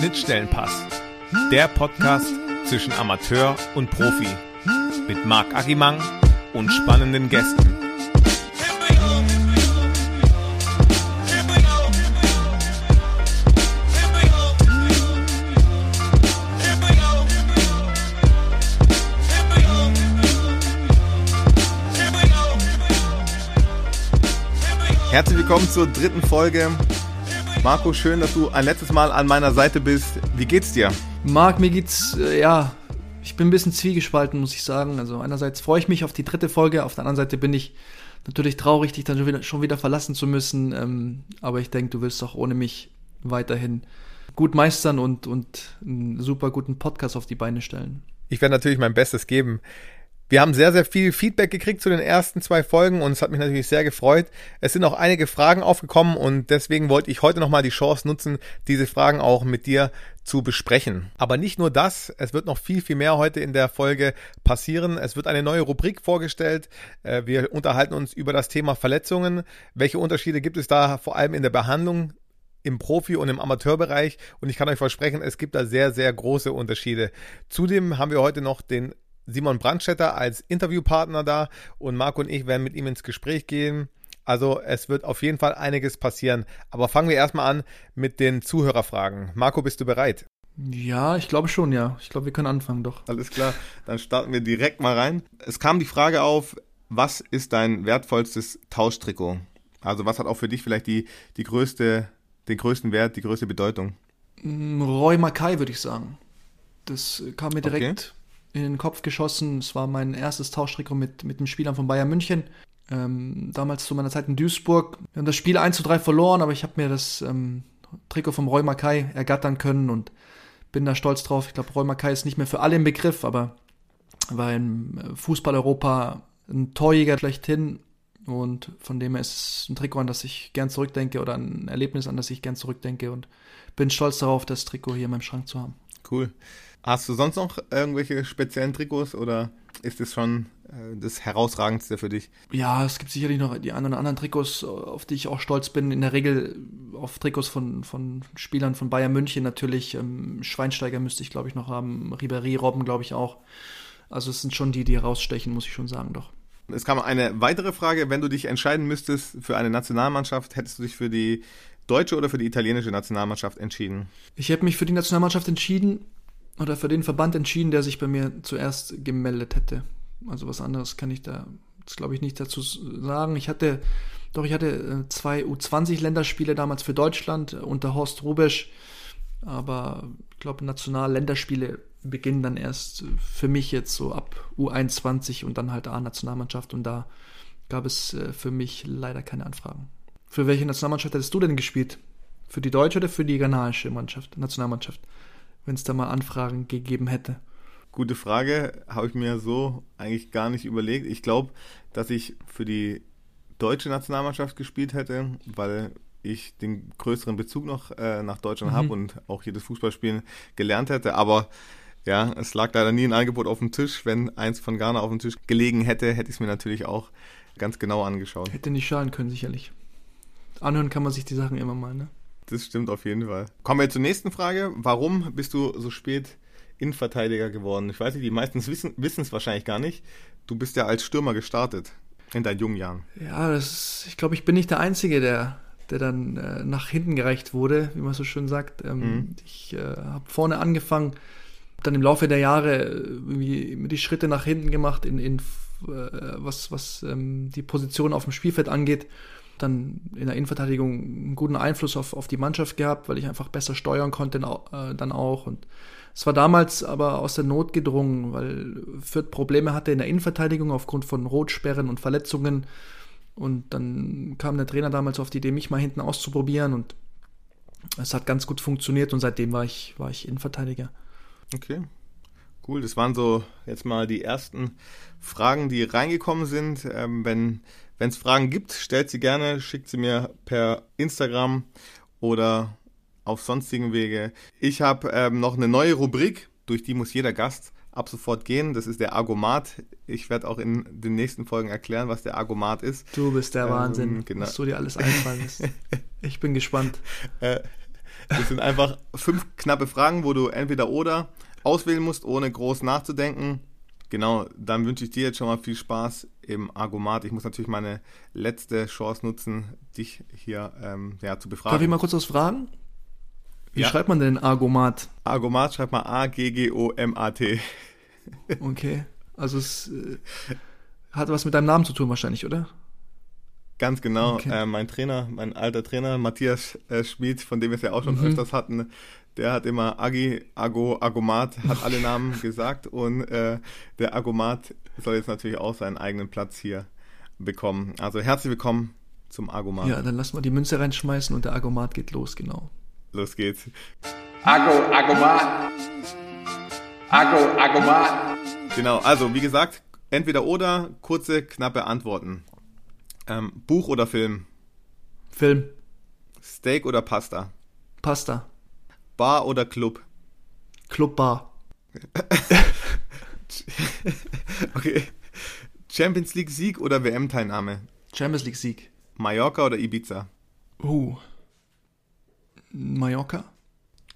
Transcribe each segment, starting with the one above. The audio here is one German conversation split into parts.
Schnittstellenpass. Der Podcast zwischen Amateur und Profi. Mit Marc Agimang und spannenden Gästen. Herzlich willkommen zur dritten Folge. Marco, schön, dass du ein letztes Mal an meiner Seite bist. Wie geht's dir? Marc, mir geht's, äh, ja, ich bin ein bisschen zwiegespalten, muss ich sagen. Also einerseits freue ich mich auf die dritte Folge, auf der anderen Seite bin ich natürlich traurig, dich dann schon wieder, schon wieder verlassen zu müssen. Ähm, aber ich denke, du wirst auch ohne mich weiterhin gut meistern und, und einen super guten Podcast auf die Beine stellen. Ich werde natürlich mein Bestes geben. Wir haben sehr, sehr viel Feedback gekriegt zu den ersten zwei Folgen und es hat mich natürlich sehr gefreut. Es sind auch einige Fragen aufgekommen und deswegen wollte ich heute nochmal die Chance nutzen, diese Fragen auch mit dir zu besprechen. Aber nicht nur das, es wird noch viel, viel mehr heute in der Folge passieren. Es wird eine neue Rubrik vorgestellt. Äh, wir unterhalten uns über das Thema Verletzungen. Welche Unterschiede gibt es da vor allem in der Behandlung im Profi- und im Amateurbereich und ich kann euch versprechen, es gibt da sehr, sehr große Unterschiede. Zudem haben wir heute noch den Simon Brandstetter als Interviewpartner da und Marco und ich werden mit ihm ins Gespräch gehen. Also es wird auf jeden Fall einiges passieren. Aber fangen wir erstmal an mit den Zuhörerfragen. Marco, bist du bereit? Ja, ich glaube schon, ja. Ich glaube, wir können anfangen, doch. Alles klar, dann starten wir direkt mal rein. Es kam die Frage auf, was ist dein wertvollstes Tauschtrikot? Also was hat auch für dich vielleicht die, die größte, den größten Wert, die größte Bedeutung? Mm, Roy Mackay, würde ich sagen. Das kam mir direkt in den Kopf geschossen. Es war mein erstes Tauschtrikot mit, mit den Spielern von Bayern München. Ähm, damals zu meiner Zeit in Duisburg. Wir haben das Spiel 1 zu 3 verloren, aber ich habe mir das ähm, Trikot vom Roy Mackay ergattern können und bin da stolz drauf. Ich glaube, Roy Mackay ist nicht mehr für alle im Begriff, aber war im äh, Fußball-Europa ein Torjäger schlechthin und von dem her ist es ein Trikot, an das ich gern zurückdenke oder ein Erlebnis, an das ich gern zurückdenke und bin stolz darauf, das Trikot hier in meinem Schrank zu haben. Cool. Hast du sonst noch irgendwelche speziellen Trikots oder ist es schon äh, das herausragendste für dich? Ja, es gibt sicherlich noch die anderen anderen Trikots, auf die ich auch stolz bin. In der Regel auf Trikots von, von Spielern von Bayern München natürlich. Ähm, Schweinsteiger müsste ich, glaube ich, noch haben. Ribéry, Robben, glaube ich, auch. Also es sind schon die, die herausstechen, muss ich schon sagen, doch. Es kam eine weitere Frage. Wenn du dich entscheiden müsstest für eine Nationalmannschaft, hättest du dich für die deutsche oder für die italienische Nationalmannschaft entschieden? Ich hätte mich für die Nationalmannschaft entschieden, oder für den Verband entschieden, der sich bei mir zuerst gemeldet hätte. Also was anderes kann ich da, glaube ich, nicht dazu sagen. Ich hatte, doch ich hatte äh, zwei U20-Länderspiele damals für Deutschland unter Horst Rubesch, aber ich glaube, National-Länderspiele beginnen dann erst für mich jetzt so ab U21 und dann halt A-Nationalmannschaft und da gab es äh, für mich leider keine Anfragen. Für welche Nationalmannschaft hättest du denn gespielt? Für die deutsche oder für die ghanaische Mannschaft, Nationalmannschaft? Wenn es da mal Anfragen gegeben hätte? Gute Frage, habe ich mir so eigentlich gar nicht überlegt. Ich glaube, dass ich für die deutsche Nationalmannschaft gespielt hätte, weil ich den größeren Bezug noch äh, nach Deutschland mhm. habe und auch hier das Fußballspielen gelernt hätte. Aber ja, es lag leider nie ein Angebot auf dem Tisch. Wenn eins von Ghana auf dem Tisch gelegen hätte, hätte ich es mir natürlich auch ganz genau angeschaut. Hätte nicht schaden können, sicherlich. Anhören kann man sich die Sachen immer mal, ne? Das stimmt auf jeden Fall. Kommen wir zur nächsten Frage. Warum bist du so spät Innenverteidiger geworden? Ich weiß nicht, die meisten wissen es wahrscheinlich gar nicht. Du bist ja als Stürmer gestartet in deinen jungen Jahren. Ja, das, ich glaube, ich bin nicht der Einzige, der, der dann äh, nach hinten gereicht wurde, wie man so schön sagt. Ähm, mhm. Ich äh, habe vorne angefangen, dann im Laufe der Jahre äh, irgendwie die Schritte nach hinten gemacht, in, in äh, was, was ähm, die Position auf dem Spielfeld angeht dann in der Innenverteidigung einen guten Einfluss auf, auf die Mannschaft gehabt, weil ich einfach besser steuern konnte äh, dann auch. Und es war damals aber aus der Not gedrungen, weil Fürth Probleme hatte in der Innenverteidigung aufgrund von Rotsperren und Verletzungen. Und dann kam der Trainer damals auf die Idee, mich mal hinten auszuprobieren und es hat ganz gut funktioniert und seitdem war ich, war ich Innenverteidiger. Okay, cool. Das waren so jetzt mal die ersten Fragen, die reingekommen sind. Ähm, wenn wenn es Fragen gibt, stellt sie gerne, schickt sie mir per Instagram oder auf sonstigen Wege. Ich habe ähm, noch eine neue Rubrik, durch die muss jeder Gast ab sofort gehen. Das ist der Argomat. Ich werde auch in den nächsten Folgen erklären, was der Argomat ist. Du bist der ähm, Wahnsinn, genau. was du dir alles einfallen lässt. Ich bin gespannt. Äh, Das sind einfach fünf knappe Fragen, wo du entweder oder auswählen musst, ohne groß nachzudenken. Genau, dann wünsche ich dir jetzt schon mal viel Spaß im Argomat. Ich muss natürlich meine letzte Chance nutzen, dich hier ähm, ja, zu befragen. Darf ich mal kurz was fragen? Wie ja. schreibt man denn Argomat? Argomat schreibt man A-G-G-O-M-A-T. Okay, also es äh, hat was mit deinem Namen zu tun wahrscheinlich, oder? Ganz genau. Okay. Äh, mein Trainer, mein alter Trainer, Matthias äh, Schmid, von dem wir es ja auch schon mhm. öfters hatten, der hat immer Agi, Ago, Agomat, hat alle Namen gesagt und äh, der Agomat soll jetzt natürlich auch seinen eigenen Platz hier bekommen. Also herzlich willkommen zum Agomat. Ja, dann lassen wir die Münze reinschmeißen und der Agomat geht los, genau. Los geht's. Ago, Agomat. Ago, Agomat. Genau, also wie gesagt, entweder oder, kurze, knappe Antworten. Ähm, Buch oder Film? Film. Steak oder Pasta? Pasta. Bar oder Club? Club Bar. okay. Champions League Sieg oder WM-Teilnahme? Champions League Sieg. Mallorca oder Ibiza? Uh. Mallorca.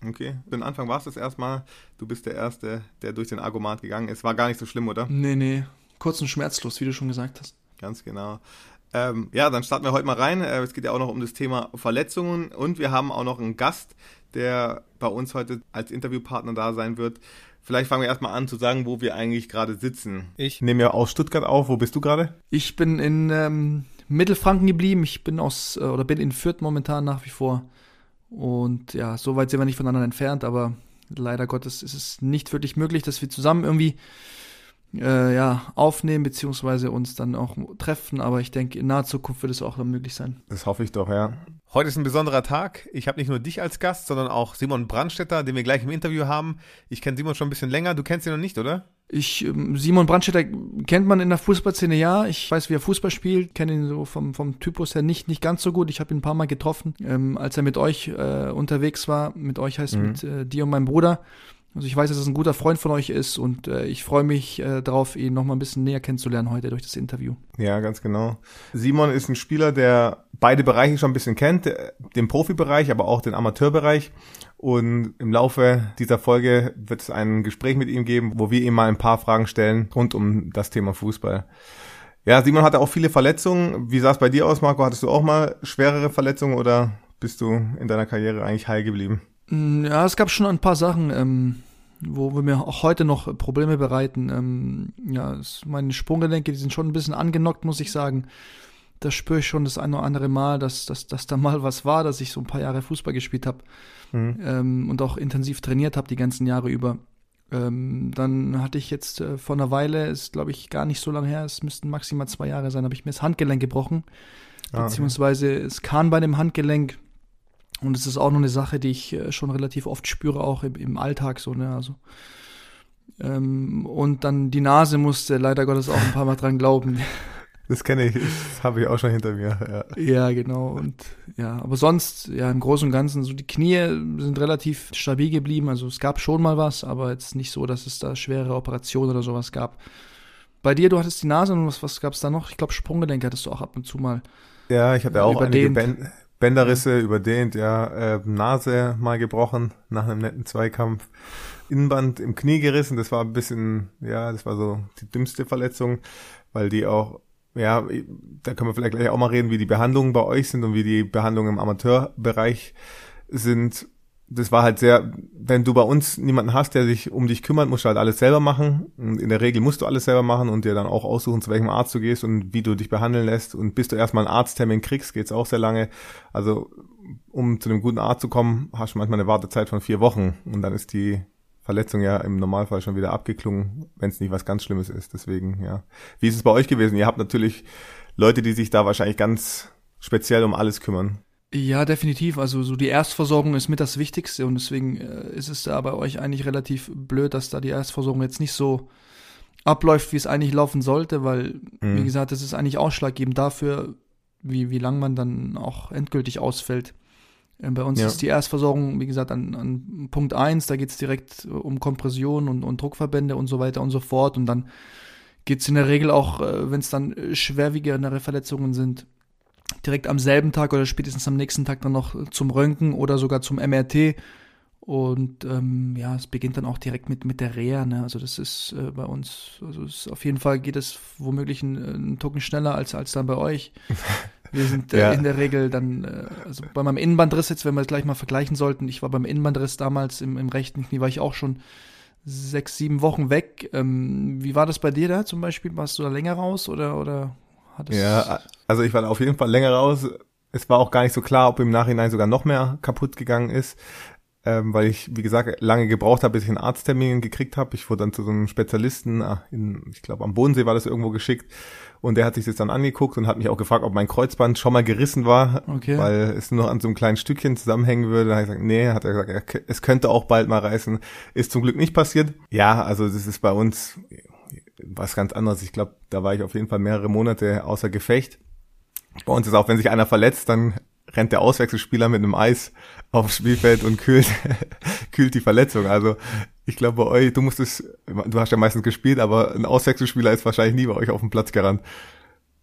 Okay, für den Anfang war es das erstmal. Du bist der Erste, der durch den Argomat gegangen ist. War gar nicht so schlimm, oder? Nee, nee. Kurz und schmerzlos, wie du schon gesagt hast. Ganz genau. Ähm, ja, dann starten wir heute mal rein. Äh, es geht ja auch noch um das Thema Verletzungen und wir haben auch noch einen Gast, der bei uns heute als Interviewpartner da sein wird. Vielleicht fangen wir erstmal an zu sagen, wo wir eigentlich gerade sitzen. Ich nehme ja aus Stuttgart auf. Wo bist du gerade? Ich bin in ähm, Mittelfranken geblieben. Ich bin aus äh, oder bin in Fürth momentan nach wie vor. Und ja, so weit sind wir nicht voneinander entfernt, aber leider Gottes ist es nicht wirklich möglich, dass wir zusammen irgendwie äh, ja, aufnehmen, beziehungsweise uns dann auch treffen. Aber ich denke, in naher Zukunft wird es auch dann möglich sein. Das hoffe ich doch, ja. Heute ist ein besonderer Tag. Ich habe nicht nur dich als Gast, sondern auch Simon Brandstetter, den wir gleich im Interview haben. Ich kenne Simon schon ein bisschen länger. Du kennst ihn noch nicht, oder? Ich, ähm, Simon Brandstetter kennt man in der Fußballszene ja. Ich weiß, wie er Fußball spielt, kenne ihn so vom, vom Typus her nicht, nicht ganz so gut. Ich habe ihn ein paar Mal getroffen, ähm, als er mit euch äh, unterwegs war. Mit euch heißt mhm. mit äh, dir und meinem Bruder. Also ich weiß, dass es ein guter Freund von euch ist und äh, ich freue mich äh, darauf, ihn noch mal ein bisschen näher kennenzulernen heute durch das Interview. Ja, ganz genau. Simon ist ein Spieler, der beide Bereiche schon ein bisschen kennt, äh, den Profibereich, aber auch den Amateurbereich. Und im Laufe dieser Folge wird es ein Gespräch mit ihm geben, wo wir ihm mal ein paar Fragen stellen rund um das Thema Fußball. Ja, Simon hatte auch viele Verletzungen. Wie sah es bei dir aus, Marco? Hattest du auch mal schwerere Verletzungen oder bist du in deiner Karriere eigentlich heil geblieben? Mm, ja, es gab schon ein paar Sachen, ähm, wo wir mir auch heute noch Probleme bereiten. Ähm, ja, meine Sprunggelenke, die sind schon ein bisschen angenockt, muss ich sagen. Da spüre ich schon das eine oder andere Mal, dass, dass, dass da mal was war, dass ich so ein paar Jahre Fußball gespielt habe mhm. ähm, und auch intensiv trainiert habe die ganzen Jahre über. Ähm, dann hatte ich jetzt äh, vor einer Weile, ist glaube ich gar nicht so lange her, es müssten maximal zwei Jahre sein, habe ich mir das Handgelenk gebrochen. Ah, beziehungsweise es kam bei dem Handgelenk und es ist auch noch eine Sache, die ich äh, schon relativ oft spüre, auch im, im Alltag so, ne? Also. Ähm, und dann die Nase musste leider Gottes auch ein paar Mal dran glauben. Das kenne ich, das habe ich auch schon hinter mir. Ja. ja, genau. Und ja, aber sonst, ja, im Großen und Ganzen, so die Knie sind relativ stabil geblieben. Also es gab schon mal was, aber jetzt nicht so, dass es da schwere Operationen oder sowas gab. Bei dir, du hattest die Nase und was, was gab es da noch? Ich glaube, Sprunggelenk hattest du auch ab und zu mal. Ja, ich hatte auch einige Bänd Bänderrisse überdehnt, ja, äh, Nase mal gebrochen nach einem netten Zweikampf. Innenband im Knie gerissen, das war ein bisschen, ja, das war so die dümmste Verletzung, weil die auch, ja, da können wir vielleicht gleich auch mal reden, wie die Behandlungen bei euch sind und wie die Behandlungen im Amateurbereich sind das war halt sehr, wenn du bei uns niemanden hast, der sich um dich kümmert, musst du halt alles selber machen. Und in der Regel musst du alles selber machen und dir dann auch aussuchen, zu welchem Arzt du gehst und wie du dich behandeln lässt. Und bis du erstmal einen Arzttermin kriegst, geht's auch sehr lange. Also, um zu einem guten Arzt zu kommen, hast du manchmal eine Wartezeit von vier Wochen. Und dann ist die Verletzung ja im Normalfall schon wieder abgeklungen, wenn es nicht was ganz Schlimmes ist. Deswegen, ja. Wie ist es bei euch gewesen? Ihr habt natürlich Leute, die sich da wahrscheinlich ganz speziell um alles kümmern. Ja, definitiv. Also so die Erstversorgung ist mit das Wichtigste und deswegen äh, ist es da bei euch eigentlich relativ blöd, dass da die Erstversorgung jetzt nicht so abläuft, wie es eigentlich laufen sollte, weil, mhm. wie gesagt, das ist eigentlich ausschlaggebend dafür, wie, wie lang man dann auch endgültig ausfällt. Äh, bei uns ja. ist die Erstversorgung, wie gesagt, an, an Punkt eins. da geht es direkt um Kompression und, und Druckverbände und so weiter und so fort. Und dann geht es in der Regel auch, äh, wenn es dann schwerwiegendere Verletzungen sind, direkt am selben Tag oder spätestens am nächsten Tag dann noch zum Röntgen oder sogar zum MRT. Und ähm, ja, es beginnt dann auch direkt mit, mit der Reha. Ne? Also das ist äh, bei uns, also es, auf jeden Fall geht es womöglich einen, einen Tucken schneller als, als dann bei euch. Wir sind äh, ja. in der Regel dann, äh, also bei meinem Innenbandriss jetzt, wenn wir es gleich mal vergleichen sollten, ich war beim Innenbandriss damals im, im rechten Knie, war ich auch schon sechs, sieben Wochen weg. Ähm, wie war das bei dir da zum Beispiel? Warst du da länger raus oder, oder hattest Ja, also ich war da auf jeden Fall länger raus. Es war auch gar nicht so klar, ob im Nachhinein sogar noch mehr kaputt gegangen ist ähm, weil ich, wie gesagt, lange gebraucht habe, bis ich einen Arzttermin gekriegt habe. Ich wurde dann zu so einem Spezialisten, ah, in, ich glaube am Bodensee war das irgendwo geschickt und der hat sich das dann angeguckt und hat mich auch gefragt, ob mein Kreuzband schon mal gerissen war, okay. weil es nur an so einem kleinen Stückchen zusammenhängen würde. Da habe ich gesagt, nee, hat er gesagt, es könnte auch bald mal reißen. Ist zum Glück nicht passiert. Ja, also das ist bei uns was ganz anderes. Ich glaube, da war ich auf jeden Fall mehrere Monate außer Gefecht. Bei uns ist auch, wenn sich einer verletzt, dann rennt der Auswechselspieler mit einem Eis aufs Spielfeld und kühlt, kühlt die Verletzung. Also ich glaube bei euch, du musstest, du hast ja meistens gespielt, aber ein Auswechselspieler ist wahrscheinlich nie bei euch auf dem Platz gerannt.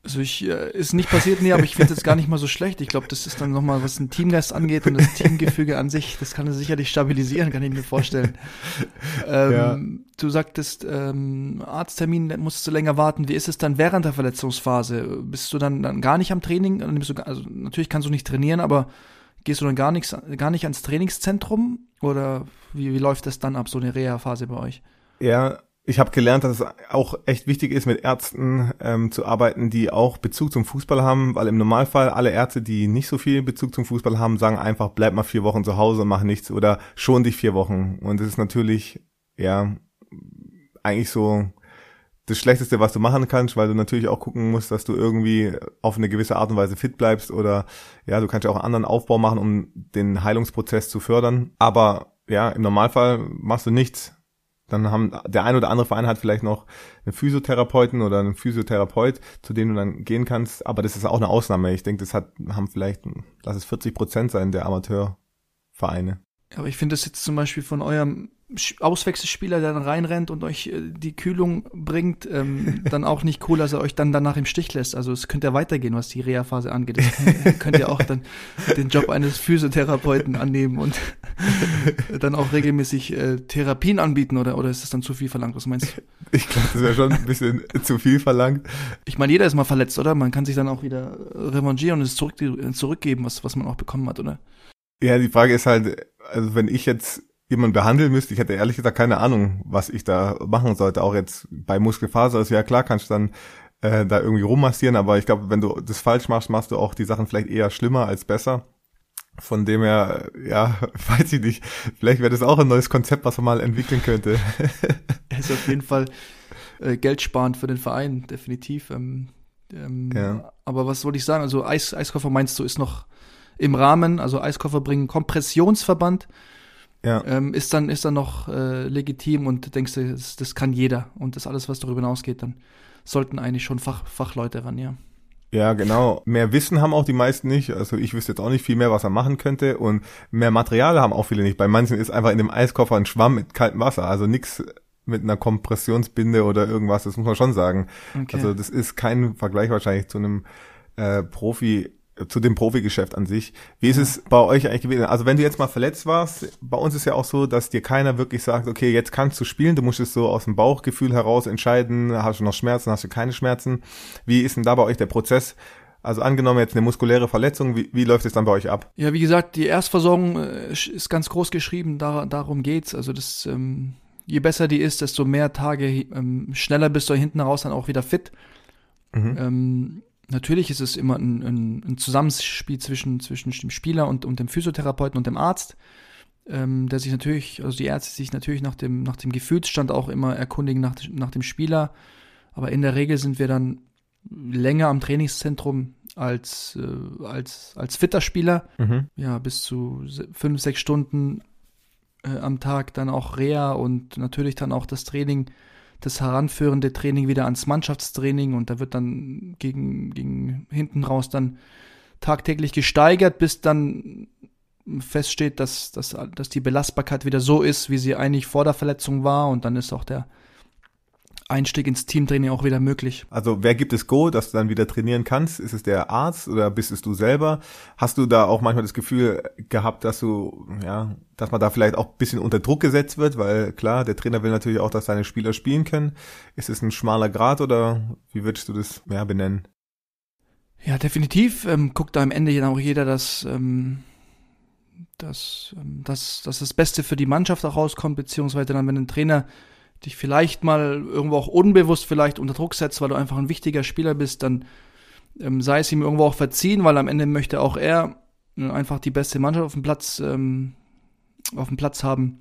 Also ich, äh, ist nicht passiert, nee, aber ich finde es gar nicht mal so schlecht. Ich glaube, das ist dann nochmal, was ein Teamgeist angeht und das Teamgefüge an sich, das kann er sicherlich stabilisieren, kann ich mir vorstellen. ähm, ja. Du sagtest, ähm, Arzttermin musst du länger warten. Wie ist es dann während der Verletzungsphase? Bist du dann, dann gar nicht am Training? Du, also natürlich kannst du nicht trainieren, aber gehst du dann gar, nichts, gar nicht ans Trainingszentrum? Oder wie, wie läuft das dann ab, so eine Reha-Phase bei euch? Ja, ich habe gelernt, dass es auch echt wichtig ist, mit Ärzten ähm, zu arbeiten, die auch Bezug zum Fußball haben, weil im Normalfall alle Ärzte, die nicht so viel Bezug zum Fußball haben, sagen einfach, bleib mal vier Wochen zu Hause und mach nichts oder schon dich vier Wochen. Und das ist natürlich, ja, eigentlich so das Schlechteste, was du machen kannst, weil du natürlich auch gucken musst, dass du irgendwie auf eine gewisse Art und Weise fit bleibst oder ja, du kannst ja auch einen anderen Aufbau machen, um den Heilungsprozess zu fördern. Aber ja, im Normalfall machst du nichts dann haben der ein oder andere Verein hat vielleicht noch einen Physiotherapeuten oder einen Physiotherapeut, zu dem du dann gehen kannst. Aber das ist auch eine Ausnahme. Ich denke, das hat, haben vielleicht, lass es 40 Prozent sein der Amateurvereine. Aber ich finde das jetzt zum Beispiel von eurem Auswechselspieler, der dann reinrennt und euch äh, die Kühlung bringt, ähm, dann auch nicht cool, dass er euch dann danach im Stich lässt. Also es könnte ja weitergehen, was die Reha-Phase angeht. Das könnt, könnt ihr auch dann den Job eines Physiotherapeuten annehmen und dann auch regelmäßig äh, Therapien anbieten oder, oder ist das dann zu viel verlangt? Was meinst du? Ich glaube, das wäre schon ein bisschen zu viel verlangt. Ich meine, jeder ist mal verletzt, oder? Man kann sich dann auch wieder revanchieren und es zurück, zurückgeben, was, was man auch bekommen hat, oder? Ja, die Frage ist halt, also wenn ich jetzt jemand behandeln müsste, ich hätte ehrlich gesagt keine Ahnung, was ich da machen sollte. Auch jetzt bei Muskelfaser ist ja klar, kannst du dann äh, da irgendwie rummassieren, aber ich glaube, wenn du das falsch machst, machst du auch die Sachen vielleicht eher schlimmer als besser. Von dem her, ja, weiß ich nicht. Vielleicht wäre das auch ein neues Konzept, was man mal entwickeln könnte. ist auf jeden Fall äh, geldsparend für den Verein, definitiv. Ähm, ähm, ja. Aber was wollte ich sagen? Also Eis, Eiskoffer meinst du, ist noch im Rahmen, also Eiskoffer bringen Kompressionsverband ja. ähm, ist dann ist dann noch äh, legitim und denkst du, das, das, kann jeder und das alles, was darüber hinausgeht, dann sollten eigentlich schon Fach, Fachleute ran, ja. Ja, genau. Mehr Wissen haben auch die meisten nicht. Also ich wüsste jetzt auch nicht viel mehr, was er machen könnte. Und mehr Material haben auch viele nicht. Bei manchen ist einfach in dem Eiskoffer ein Schwamm mit kaltem Wasser. Also nichts mit einer Kompressionsbinde oder irgendwas. Das muss man schon sagen. Okay. Also das ist kein Vergleich wahrscheinlich zu einem äh, Profi zu dem Profigeschäft an sich. Wie ist es bei euch eigentlich gewesen? Also wenn du jetzt mal verletzt warst, bei uns ist ja auch so, dass dir keiner wirklich sagt, okay, jetzt kannst du spielen, du musst es so aus dem Bauchgefühl heraus entscheiden, hast du noch Schmerzen, hast du keine Schmerzen. Wie ist denn da bei euch der Prozess? Also angenommen jetzt eine muskuläre Verletzung, wie, wie läuft es dann bei euch ab? Ja, wie gesagt, die Erstversorgung äh, ist ganz groß geschrieben, da, darum geht's. Also das, ähm, je besser die ist, desto mehr Tage ähm, schneller bist du hinten raus dann auch wieder fit. Mhm. Ähm, natürlich ist es immer ein, ein, ein, Zusammenspiel zwischen, zwischen dem Spieler und, und dem Physiotherapeuten und dem Arzt, ähm, der sich natürlich, also die Ärzte sich natürlich nach dem, nach dem Gefühlsstand auch immer erkundigen nach, nach dem Spieler. Aber in der Regel sind wir dann länger am Trainingszentrum als, äh, als, als fitter Spieler. Mhm. Ja, bis zu fünf, sechs Stunden äh, am Tag dann auch Reha und natürlich dann auch das Training das heranführende Training wieder ans Mannschaftstraining und da wird dann gegen, gegen hinten raus dann tagtäglich gesteigert, bis dann feststeht, dass, dass, dass die Belastbarkeit wieder so ist, wie sie eigentlich vor der Verletzung war und dann ist auch der Einstieg ins Teamtraining auch wieder möglich. Also wer gibt es Go, dass du dann wieder trainieren kannst? Ist es der Arzt oder bist es du selber? Hast du da auch manchmal das Gefühl gehabt, dass du, ja, dass man da vielleicht auch ein bisschen unter Druck gesetzt wird? Weil klar, der Trainer will natürlich auch, dass seine Spieler spielen können. Ist es ein schmaler Grad oder wie würdest du das mehr benennen? Ja, definitiv ähm, guckt da am Ende auch jeder, dass, ähm, dass, ähm, dass, dass das Beste für die Mannschaft auch rauskommt, beziehungsweise dann, wenn ein Trainer dich vielleicht mal irgendwo auch unbewusst vielleicht unter Druck setzt, weil du einfach ein wichtiger Spieler bist, dann ähm, sei es ihm irgendwo auch verziehen, weil am Ende möchte auch er äh, einfach die beste Mannschaft auf dem Platz, ähm, auf dem Platz haben.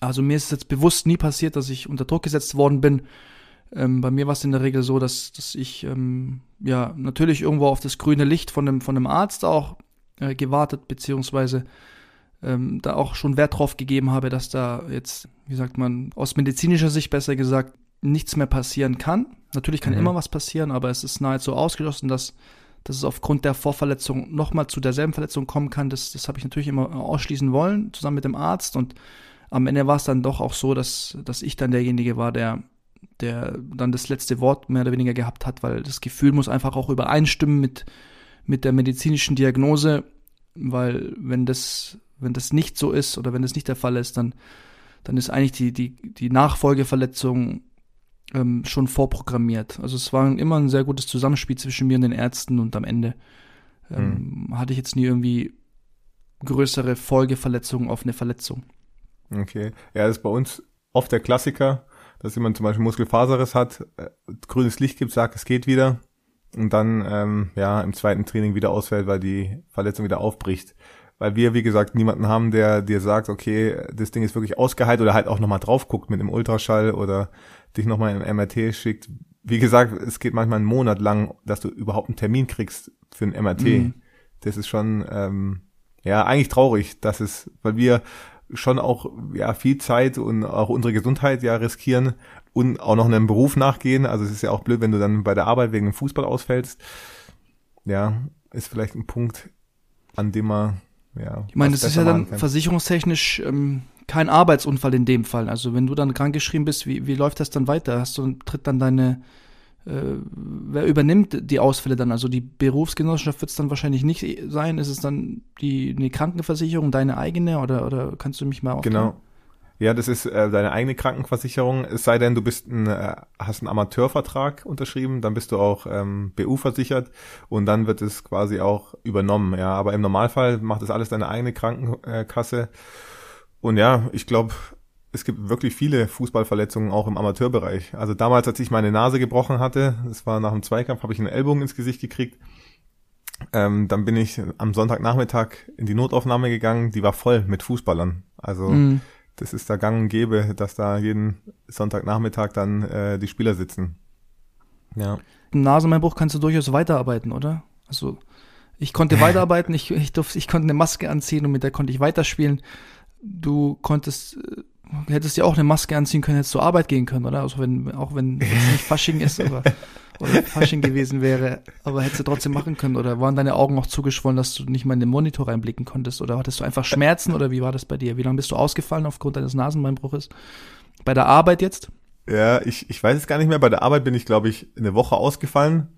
Also mir ist es jetzt bewusst nie passiert, dass ich unter Druck gesetzt worden bin. Ähm, bei mir war es in der Regel so, dass, dass ich ähm, ja natürlich irgendwo auf das grüne Licht von dem, von dem Arzt auch äh, gewartet, beziehungsweise ähm, da auch schon Wert drauf gegeben habe, dass da jetzt, wie sagt man, aus medizinischer Sicht besser gesagt, nichts mehr passieren kann. Natürlich kann mhm. immer was passieren, aber es ist nahezu ausgeschlossen, dass, dass es aufgrund der Vorverletzung nochmal zu derselben Verletzung kommen kann. Das, das habe ich natürlich immer ausschließen wollen, zusammen mit dem Arzt. Und am Ende war es dann doch auch so, dass, dass ich dann derjenige war, der, der dann das letzte Wort mehr oder weniger gehabt hat, weil das Gefühl muss einfach auch übereinstimmen mit, mit der medizinischen Diagnose, weil wenn das wenn das nicht so ist oder wenn das nicht der Fall ist, dann, dann ist eigentlich die, die, die Nachfolgeverletzung ähm, schon vorprogrammiert. Also es war immer ein sehr gutes Zusammenspiel zwischen mir und den Ärzten und am Ende ähm, mhm. hatte ich jetzt nie irgendwie größere Folgeverletzungen auf eine Verletzung. Okay. Ja, das ist bei uns oft der Klassiker, dass jemand zum Beispiel Muskelfaserriss hat, äh, grünes Licht gibt, sagt, es geht wieder und dann ähm, ja im zweiten Training wieder ausfällt, weil die Verletzung wieder aufbricht weil wir, wie gesagt, niemanden haben, der dir sagt, okay, das Ding ist wirklich ausgeheilt oder halt auch nochmal drauf guckt mit einem Ultraschall oder dich nochmal im MRT schickt. Wie gesagt, es geht manchmal einen Monat lang, dass du überhaupt einen Termin kriegst für ein MRT. Mhm. Das ist schon, ähm, ja, eigentlich traurig, dass es, weil wir schon auch ja viel Zeit und auch unsere Gesundheit ja riskieren und auch noch einem Beruf nachgehen. Also es ist ja auch blöd, wenn du dann bei der Arbeit wegen dem Fußball ausfällst. Ja, ist vielleicht ein Punkt, an dem man ja, ich meine, das ist ja dann versicherungstechnisch ähm, kein Arbeitsunfall in dem Fall. Also wenn du dann krankgeschrieben bist, wie, wie läuft das dann weiter? Hast du, tritt dann deine, äh, wer übernimmt die Ausfälle dann? Also die Berufsgenossenschaft wird es dann wahrscheinlich nicht sein. Ist es dann die eine Krankenversicherung, deine eigene oder, oder kannst du mich mal aufklären? Genau. Ja, das ist äh, deine eigene Krankenversicherung. Es sei denn, du bist ein, äh, hast einen Amateurvertrag unterschrieben, dann bist du auch ähm, BU versichert und dann wird es quasi auch übernommen. Ja, aber im Normalfall macht das alles deine eigene Krankenkasse. Und ja, ich glaube, es gibt wirklich viele Fußballverletzungen auch im Amateurbereich. Also damals, als ich meine Nase gebrochen hatte, das war nach dem Zweikampf, habe ich einen Ellbogen ins Gesicht gekriegt. Ähm, dann bin ich am Sonntagnachmittag in die Notaufnahme gegangen, die war voll mit Fußballern. Also mhm das ist da gang und gäbe, dass da jeden Sonntagnachmittag dann äh, die Spieler sitzen. Ja. Im Nasenbeinbruch kannst du durchaus weiterarbeiten, oder? Also ich konnte weiterarbeiten, ich, ich, durfte, ich konnte eine Maske anziehen und mit der konnte ich weiterspielen. Du konntest, äh, hättest ja auch eine Maske anziehen können, hättest zur Arbeit gehen können, oder? Also wenn, auch wenn es nicht Fasching ist, aber oder Fasching gewesen wäre, aber hättest du trotzdem machen können? Oder waren deine Augen noch zugeschwollen, dass du nicht mal in den Monitor reinblicken konntest? Oder hattest du einfach Schmerzen oder wie war das bei dir? Wie lange bist du ausgefallen aufgrund deines Nasenbeinbruches? Bei der Arbeit jetzt? Ja, ich, ich weiß es gar nicht mehr. Bei der Arbeit bin ich, glaube ich, eine Woche ausgefallen,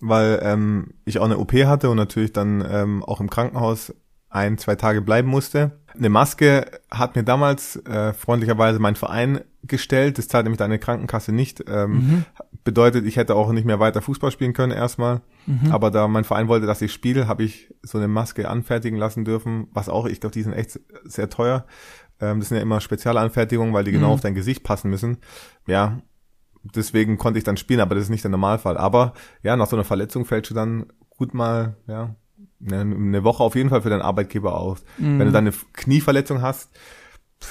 weil ähm, ich auch eine OP hatte und natürlich dann ähm, auch im Krankenhaus ein, zwei Tage bleiben musste. Eine Maske hat mir damals äh, freundlicherweise mein Verein gestellt. Das zahlt nämlich deine Krankenkasse nicht. Ähm, mhm. Bedeutet, ich hätte auch nicht mehr weiter Fußball spielen können erstmal. Mhm. Aber da mein Verein wollte, dass ich spiele, habe ich so eine Maske anfertigen lassen dürfen. Was auch, ich glaube, die sind echt sehr teuer. Ähm, das sind ja immer Spezialanfertigungen, weil die genau mhm. auf dein Gesicht passen müssen. Ja, deswegen konnte ich dann spielen, aber das ist nicht der Normalfall. Aber ja, nach so einer Verletzung fällst du dann gut mal, ja, eine Woche auf jeden Fall für deinen Arbeitgeber aus. Mhm. Wenn du dann eine Knieverletzung hast,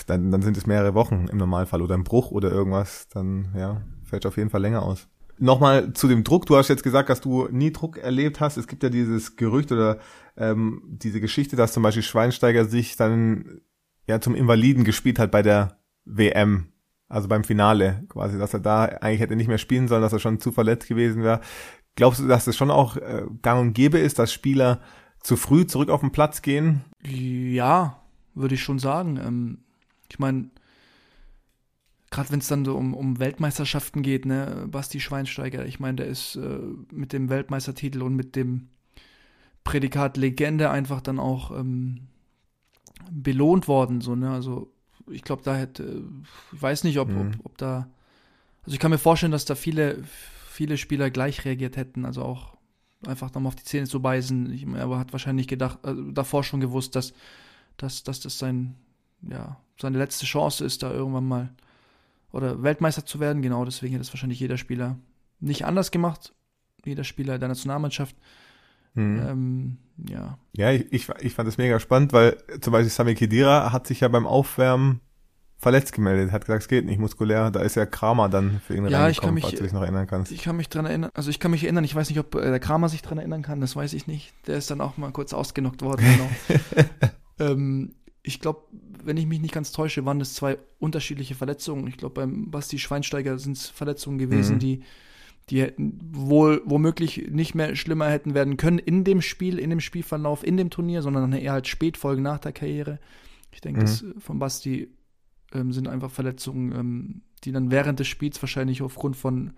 dann, dann sind es mehrere Wochen im Normalfall oder ein Bruch oder irgendwas, dann ja, fällt auf jeden Fall länger aus. Nochmal zu dem Druck. Du hast jetzt gesagt, dass du nie Druck erlebt hast. Es gibt ja dieses Gerücht oder ähm, diese Geschichte, dass zum Beispiel Schweinsteiger sich dann ja zum Invaliden gespielt hat bei der WM. Also beim Finale quasi, dass er da eigentlich hätte nicht mehr spielen sollen, dass er schon zu verletzt gewesen wäre. Glaubst du, dass es schon auch äh, gang und gäbe ist, dass Spieler zu früh zurück auf den Platz gehen? Ja, würde ich schon sagen. Ähm, ich meine, gerade wenn es dann so um, um Weltmeisterschaften geht, ne, Basti Schweinsteiger, ich meine, der ist äh, mit dem Weltmeistertitel und mit dem Prädikat Legende einfach dann auch ähm, belohnt worden, so, ne? Also ich glaube, da hätte, ich weiß nicht, ob, mhm. ob, ob da, also ich kann mir vorstellen, dass da viele, viele Spieler gleich reagiert hätten, also auch einfach nochmal auf die Zähne zu beißen. Ich, er hat wahrscheinlich gedacht, also davor schon gewusst, dass, dass, dass das sein, ja, seine letzte Chance ist, da irgendwann mal oder Weltmeister zu werden. Genau, deswegen hätte es wahrscheinlich jeder Spieler nicht anders gemacht. Jeder Spieler der Nationalmannschaft. Mhm. Ähm, ja. Ja, ich, ich, ich fand das mega spannend, weil zum Beispiel Sami Khedira hat sich ja beim Aufwärmen verletzt gemeldet, hat gesagt, es geht nicht muskulär, da ist ja Kramer dann für ihn ja, ich kann mich, falls du dich noch erinnern kannst. Ich kann mich dran erinnern, also ich kann mich erinnern, ich weiß nicht, ob äh, der Kramer sich dran erinnern kann, das weiß ich nicht. Der ist dann auch mal kurz ausgenockt worden, genau. ähm, ich glaube, wenn ich mich nicht ganz täusche, waren das zwei unterschiedliche Verletzungen. Ich glaube, beim Basti Schweinsteiger sind es Verletzungen gewesen, mhm. die, die hätten wohl womöglich nicht mehr schlimmer hätten werden können in dem Spiel, in dem Spielverlauf, in dem Turnier, sondern eher halt Spätfolgen nach der Karriere. Ich denke, mhm. das von Basti ähm, sind einfach Verletzungen, ähm, die dann während des Spiels wahrscheinlich aufgrund von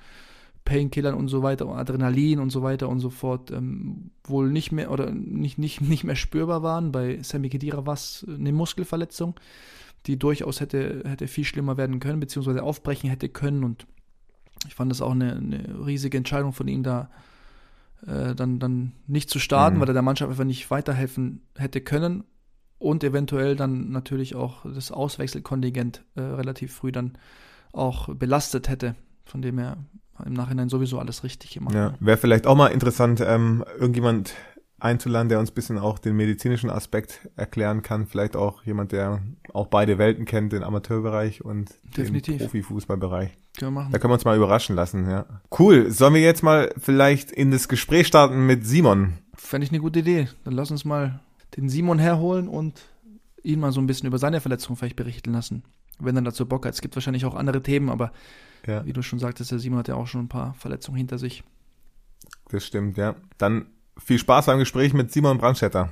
Painkillern und so weiter, Adrenalin und so weiter und so fort, ähm, wohl nicht mehr oder nicht, nicht, nicht mehr spürbar waren. Bei Sammy Kedira war es eine Muskelverletzung, die durchaus hätte, hätte viel schlimmer werden können, beziehungsweise aufbrechen hätte können. Und ich fand das auch eine, eine riesige Entscheidung von ihm, da äh, dann, dann nicht zu starten, mhm. weil er der Mannschaft einfach nicht weiterhelfen hätte können und eventuell dann natürlich auch das Auswechselkontingent äh, relativ früh dann auch belastet hätte, von dem er im Nachhinein sowieso alles richtig gemacht ja, Wäre vielleicht auch mal interessant, ähm, irgendjemand einzuladen, der uns bisschen auch den medizinischen Aspekt erklären kann. Vielleicht auch jemand, der auch beide Welten kennt, den Amateurbereich und Definitiv. den Profifußballbereich. Können wir machen. Da können wir uns mal überraschen lassen, ja. Cool. Sollen wir jetzt mal vielleicht in das Gespräch starten mit Simon? Fände ich eine gute Idee. Dann lass uns mal den Simon herholen und ihn mal so ein bisschen über seine Verletzung vielleicht berichten lassen. Wenn er dazu Bock hat. Es gibt wahrscheinlich auch andere Themen, aber ja. wie du schon sagtest, der Simon hat ja auch schon ein paar Verletzungen hinter sich. Das stimmt, ja. Dann viel Spaß beim Gespräch mit Simon Brandstätter.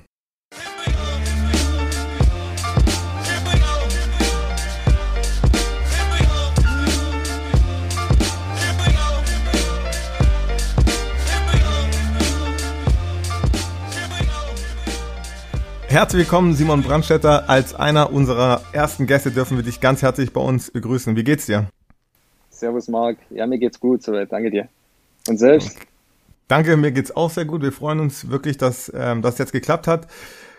Herzlich willkommen, Simon Brandstätter. Als einer unserer ersten Gäste dürfen wir dich ganz herzlich bei uns begrüßen. Wie geht's dir? Servus, Marc. Ja, mir geht's gut soweit. Danke dir. Und selbst? Danke, mir geht's auch sehr gut. Wir freuen uns wirklich, dass ähm, das jetzt geklappt hat.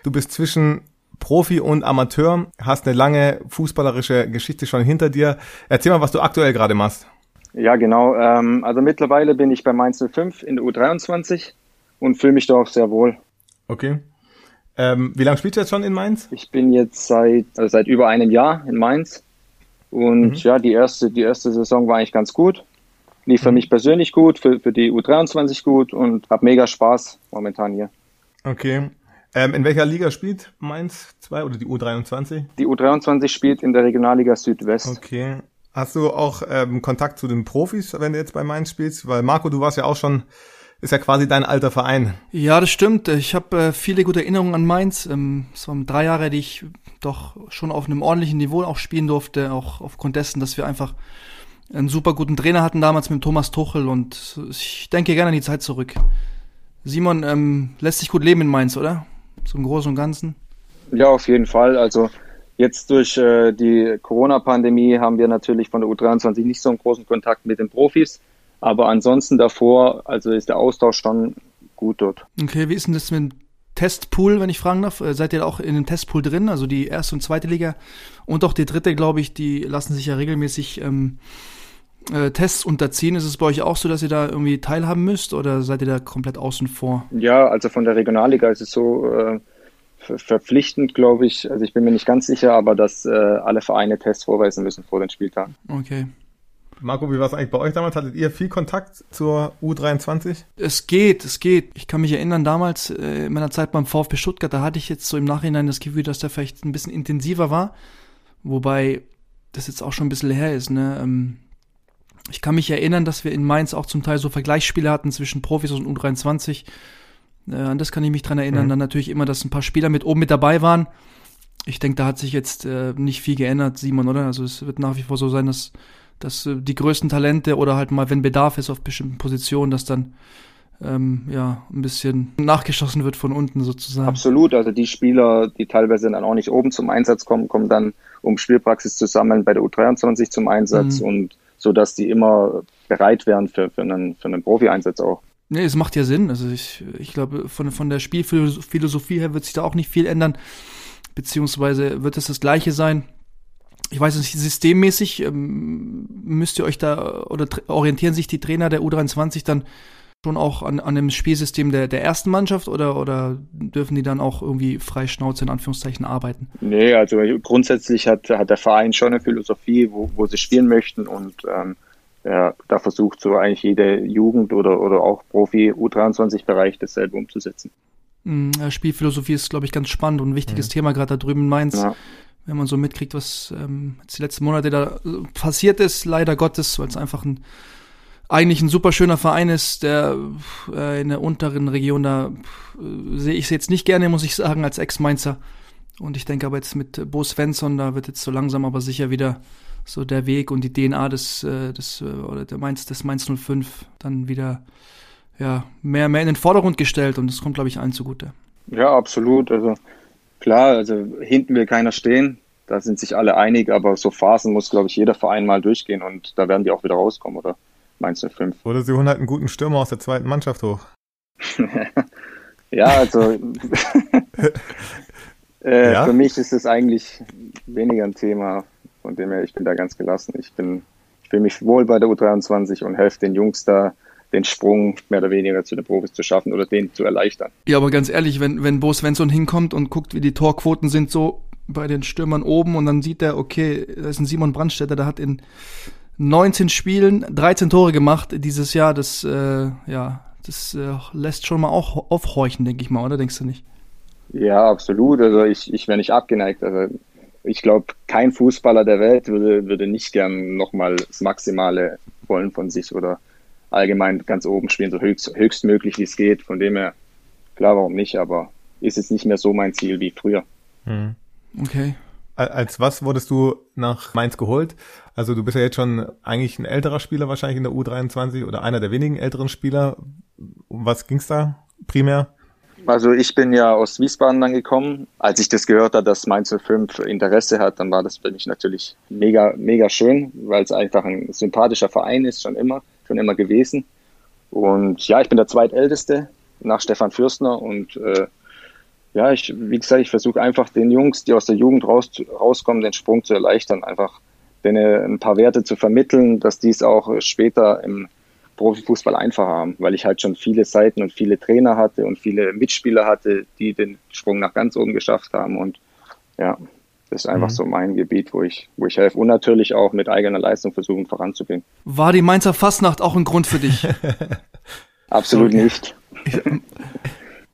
Du bist zwischen Profi und Amateur, hast eine lange fußballerische Geschichte schon hinter dir. Erzähl mal, was du aktuell gerade machst. Ja, genau. Ähm, also mittlerweile bin ich bei Mainz 05 in der U23 und fühle mich da auch sehr wohl. Okay. Ähm, wie lange spielst du jetzt schon in Mainz? Ich bin jetzt seit, also seit über einem Jahr in Mainz. Und mhm. ja, die erste, die erste Saison war eigentlich ganz gut. Lief für mhm. mich persönlich gut, für, für die U23 gut und habe mega Spaß momentan hier. Okay. Ähm, in welcher Liga spielt Mainz 2 oder die U23? Die U23 spielt in der Regionalliga Südwest. Okay. Hast du auch ähm, Kontakt zu den Profis, wenn du jetzt bei Mainz spielst? Weil Marco, du warst ja auch schon ist ja quasi dein alter Verein. Ja, das stimmt. Ich habe äh, viele gute Erinnerungen an Mainz. Ähm, es waren drei Jahre, die ich doch schon auf einem ordentlichen Niveau auch spielen durfte, auch aufgrund dessen, dass wir einfach einen super guten Trainer hatten damals mit Thomas Tuchel und ich denke gerne an die Zeit zurück. Simon ähm, lässt sich gut leben in Mainz, oder? Im Großen und Ganzen. Ja, auf jeden Fall. Also jetzt durch äh, die Corona-Pandemie haben wir natürlich von der U23 nicht so einen großen Kontakt mit den Profis. Aber ansonsten davor, also ist der Austausch schon gut dort. Okay, wie ist denn das mit dem Testpool, wenn ich fragen darf? Äh, seid ihr auch in dem Testpool drin? Also die erste und zweite Liga und auch die dritte, glaube ich, die lassen sich ja regelmäßig ähm, äh, Tests unterziehen. Ist es bei euch auch so, dass ihr da irgendwie teilhaben müsst oder seid ihr da komplett außen vor? Ja, also von der Regionalliga ist es so äh, verpflichtend, glaube ich. Also ich bin mir nicht ganz sicher, aber dass äh, alle Vereine Tests vorweisen müssen vor den Spieltagen. Okay. Marco, wie war es eigentlich bei euch damals? Hattet ihr viel Kontakt zur U23? Es geht, es geht. Ich kann mich erinnern, damals äh, in meiner Zeit beim VfB Stuttgart, da hatte ich jetzt so im Nachhinein das Gefühl, dass der vielleicht ein bisschen intensiver war. Wobei das jetzt auch schon ein bisschen her ist. Ne? Ähm, ich kann mich erinnern, dass wir in Mainz auch zum Teil so Vergleichsspiele hatten zwischen Profis und U23. Äh, an das kann ich mich dran erinnern. Mhm. Dann natürlich immer, dass ein paar Spieler mit oben mit dabei waren ich denke, da hat sich jetzt äh, nicht viel geändert, Simon, oder? Also es wird nach wie vor so sein, dass, dass äh, die größten Talente oder halt mal, wenn Bedarf ist auf bestimmten Positionen, dass dann ähm, ja ein bisschen nachgeschossen wird von unten sozusagen. Absolut, also die Spieler, die teilweise dann auch nicht oben zum Einsatz kommen, kommen dann, um Spielpraxis zu sammeln, bei der U23 zum Einsatz mhm. und so dass die immer bereit wären für, für einen, für einen Profi-Einsatz auch. Nee, es macht ja Sinn. Also ich, ich glaube, von, von der Spielphilosophie her wird sich da auch nicht viel ändern beziehungsweise wird es das gleiche sein? Ich weiß nicht, systemmäßig ähm, müsst ihr euch da oder orientieren sich die Trainer der U23 dann schon auch an, an dem Spielsystem der, der ersten Mannschaft oder, oder dürfen die dann auch irgendwie frei Schnauze in Anführungszeichen arbeiten? Nee, also grundsätzlich hat, hat der Verein schon eine Philosophie, wo, wo sie spielen möchten und ähm, ja, da versucht so eigentlich jede Jugend oder, oder auch Profi-U23-Bereich dasselbe umzusetzen. Mm, Spielphilosophie ist, glaube ich, ganz spannend und ein wichtiges mhm. Thema, gerade da drüben in Mainz. Ja. Wenn man so mitkriegt, was ähm, die letzten Monate da passiert ist, leider Gottes, weil es einfach ein eigentlich ein super schöner Verein ist, der äh, in der unteren Region da äh, sehe ich es jetzt nicht gerne, muss ich sagen, als Ex-Mainzer. Und ich denke aber jetzt mit Bo Svensson, da wird jetzt so langsam aber sicher wieder so der Weg und die DNA des, äh, des äh, oder der Mainz, des Mainz 05 dann wieder ja, mehr, mehr in den Vordergrund gestellt und das kommt, glaube ich, allen zugute. Ja, absolut. Also klar, also hinten will keiner stehen. Da sind sich alle einig, aber so Phasen muss, glaube ich, jeder Verein mal durchgehen und da werden die auch wieder rauskommen, oder? Meinst du fünf? Oder sie holen halt einen guten Stürmer aus der zweiten Mannschaft hoch. ja, also äh, ja? für mich ist es eigentlich weniger ein Thema. Von dem her, ich bin da ganz gelassen. Ich bin, ich fühle mich wohl bei der U23 und helfe den Jungs da den Sprung mehr oder weniger zu den Profis zu schaffen oder den zu erleichtern. Ja, aber ganz ehrlich, wenn, wenn Bo Svensson hinkommt und guckt, wie die Torquoten sind, so bei den Stürmern oben und dann sieht er, okay, da ist ein Simon Brandstätter, der hat in 19 Spielen 13 Tore gemacht dieses Jahr, das, äh, ja, das äh, lässt schon mal auch aufhorchen, denke ich mal, oder denkst du nicht? Ja, absolut. Also ich, ich wäre nicht abgeneigt. Also ich glaube, kein Fußballer der Welt würde, würde nicht gern nochmal das Maximale wollen von sich oder allgemein ganz oben spielen, so höchst, höchstmöglich wie es geht. Von dem her, klar, warum nicht, aber ist jetzt nicht mehr so mein Ziel wie früher. Hm. Okay. Als was wurdest du nach Mainz geholt? Also du bist ja jetzt schon eigentlich ein älterer Spieler wahrscheinlich in der U23 oder einer der wenigen älteren Spieler. Um was ging's da primär? Also ich bin ja aus Wiesbaden dann gekommen. Als ich das gehört habe, dass Mainz 05 Interesse hat, dann war das für mich natürlich mega, mega schön, weil es einfach ein sympathischer Verein ist, schon immer schon immer gewesen. Und ja, ich bin der zweitälteste nach Stefan Fürstner und äh, ja, ich, wie gesagt, ich versuche einfach den Jungs, die aus der Jugend raus, rauskommen, den Sprung zu erleichtern, einfach denen ein paar Werte zu vermitteln, dass die es auch später im Profifußball einfacher haben, weil ich halt schon viele Seiten und viele Trainer hatte und viele Mitspieler hatte, die den Sprung nach ganz oben geschafft haben und ja, das ist einfach mhm. so mein Gebiet, wo ich, wo ich helfe und natürlich auch mit eigener Leistung versuchen voranzugehen. War die Mainzer Fastnacht auch ein Grund für dich? Absolut okay. nicht.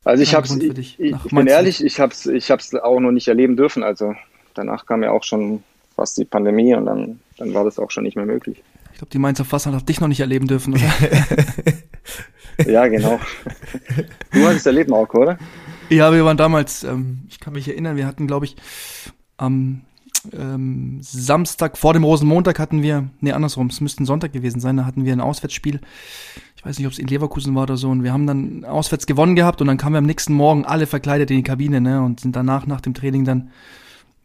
also ich hab's, ich, ich bin ehrlich, ich hab's, ich hab's auch noch nicht erleben dürfen. Also danach kam ja auch schon fast die Pandemie und dann, dann war das auch schon nicht mehr möglich. Ich glaube, die Mainzer Fastnacht hat dich noch nicht erleben dürfen, oder? ja, genau. Du hattest erleben auch, oder? Ja, wir waren damals, ähm, ich kann mich erinnern, wir hatten, glaube ich, am ähm, Samstag vor dem Rosenmontag hatten wir, nee, andersrum, es müsste ein Sonntag gewesen sein, da hatten wir ein Auswärtsspiel. Ich weiß nicht, ob es in Leverkusen war oder so. Und wir haben dann auswärts gewonnen gehabt und dann kamen wir am nächsten Morgen alle verkleidet in die Kabine, ne? Und sind danach nach dem Training dann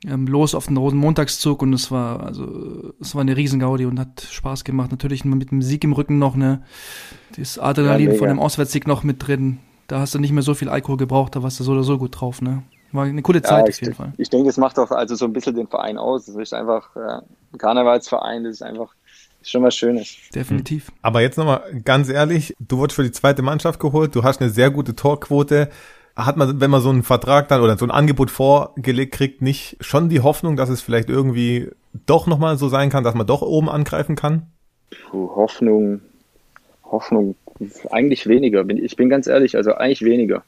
ähm, los auf den Rosenmontagszug und es war, also, es war eine Riesengaudi und hat Spaß gemacht. Natürlich mit dem Sieg im Rücken noch, ne? Das Adrenalin ja, von dem Auswärtssieg noch mit drin. Da hast du nicht mehr so viel Alkohol gebraucht, da warst du so oder so gut drauf, ne? War eine coole Zeit ja, auf jeden Fall. Ich denke, das macht auch also so ein bisschen den Verein aus. Es ist einfach äh, ein Karnevalsverein, das ist einfach schon was Schönes. Definitiv. Hm. Aber jetzt nochmal ganz ehrlich, du wurdest für die zweite Mannschaft geholt, du hast eine sehr gute Torquote. Hat man, wenn man so einen Vertrag dann oder so ein Angebot vorgelegt kriegt, nicht schon die Hoffnung, dass es vielleicht irgendwie doch nochmal so sein kann, dass man doch oben angreifen kann? Puh, Hoffnung, Hoffnung, eigentlich weniger. Ich bin ganz ehrlich, also eigentlich weniger.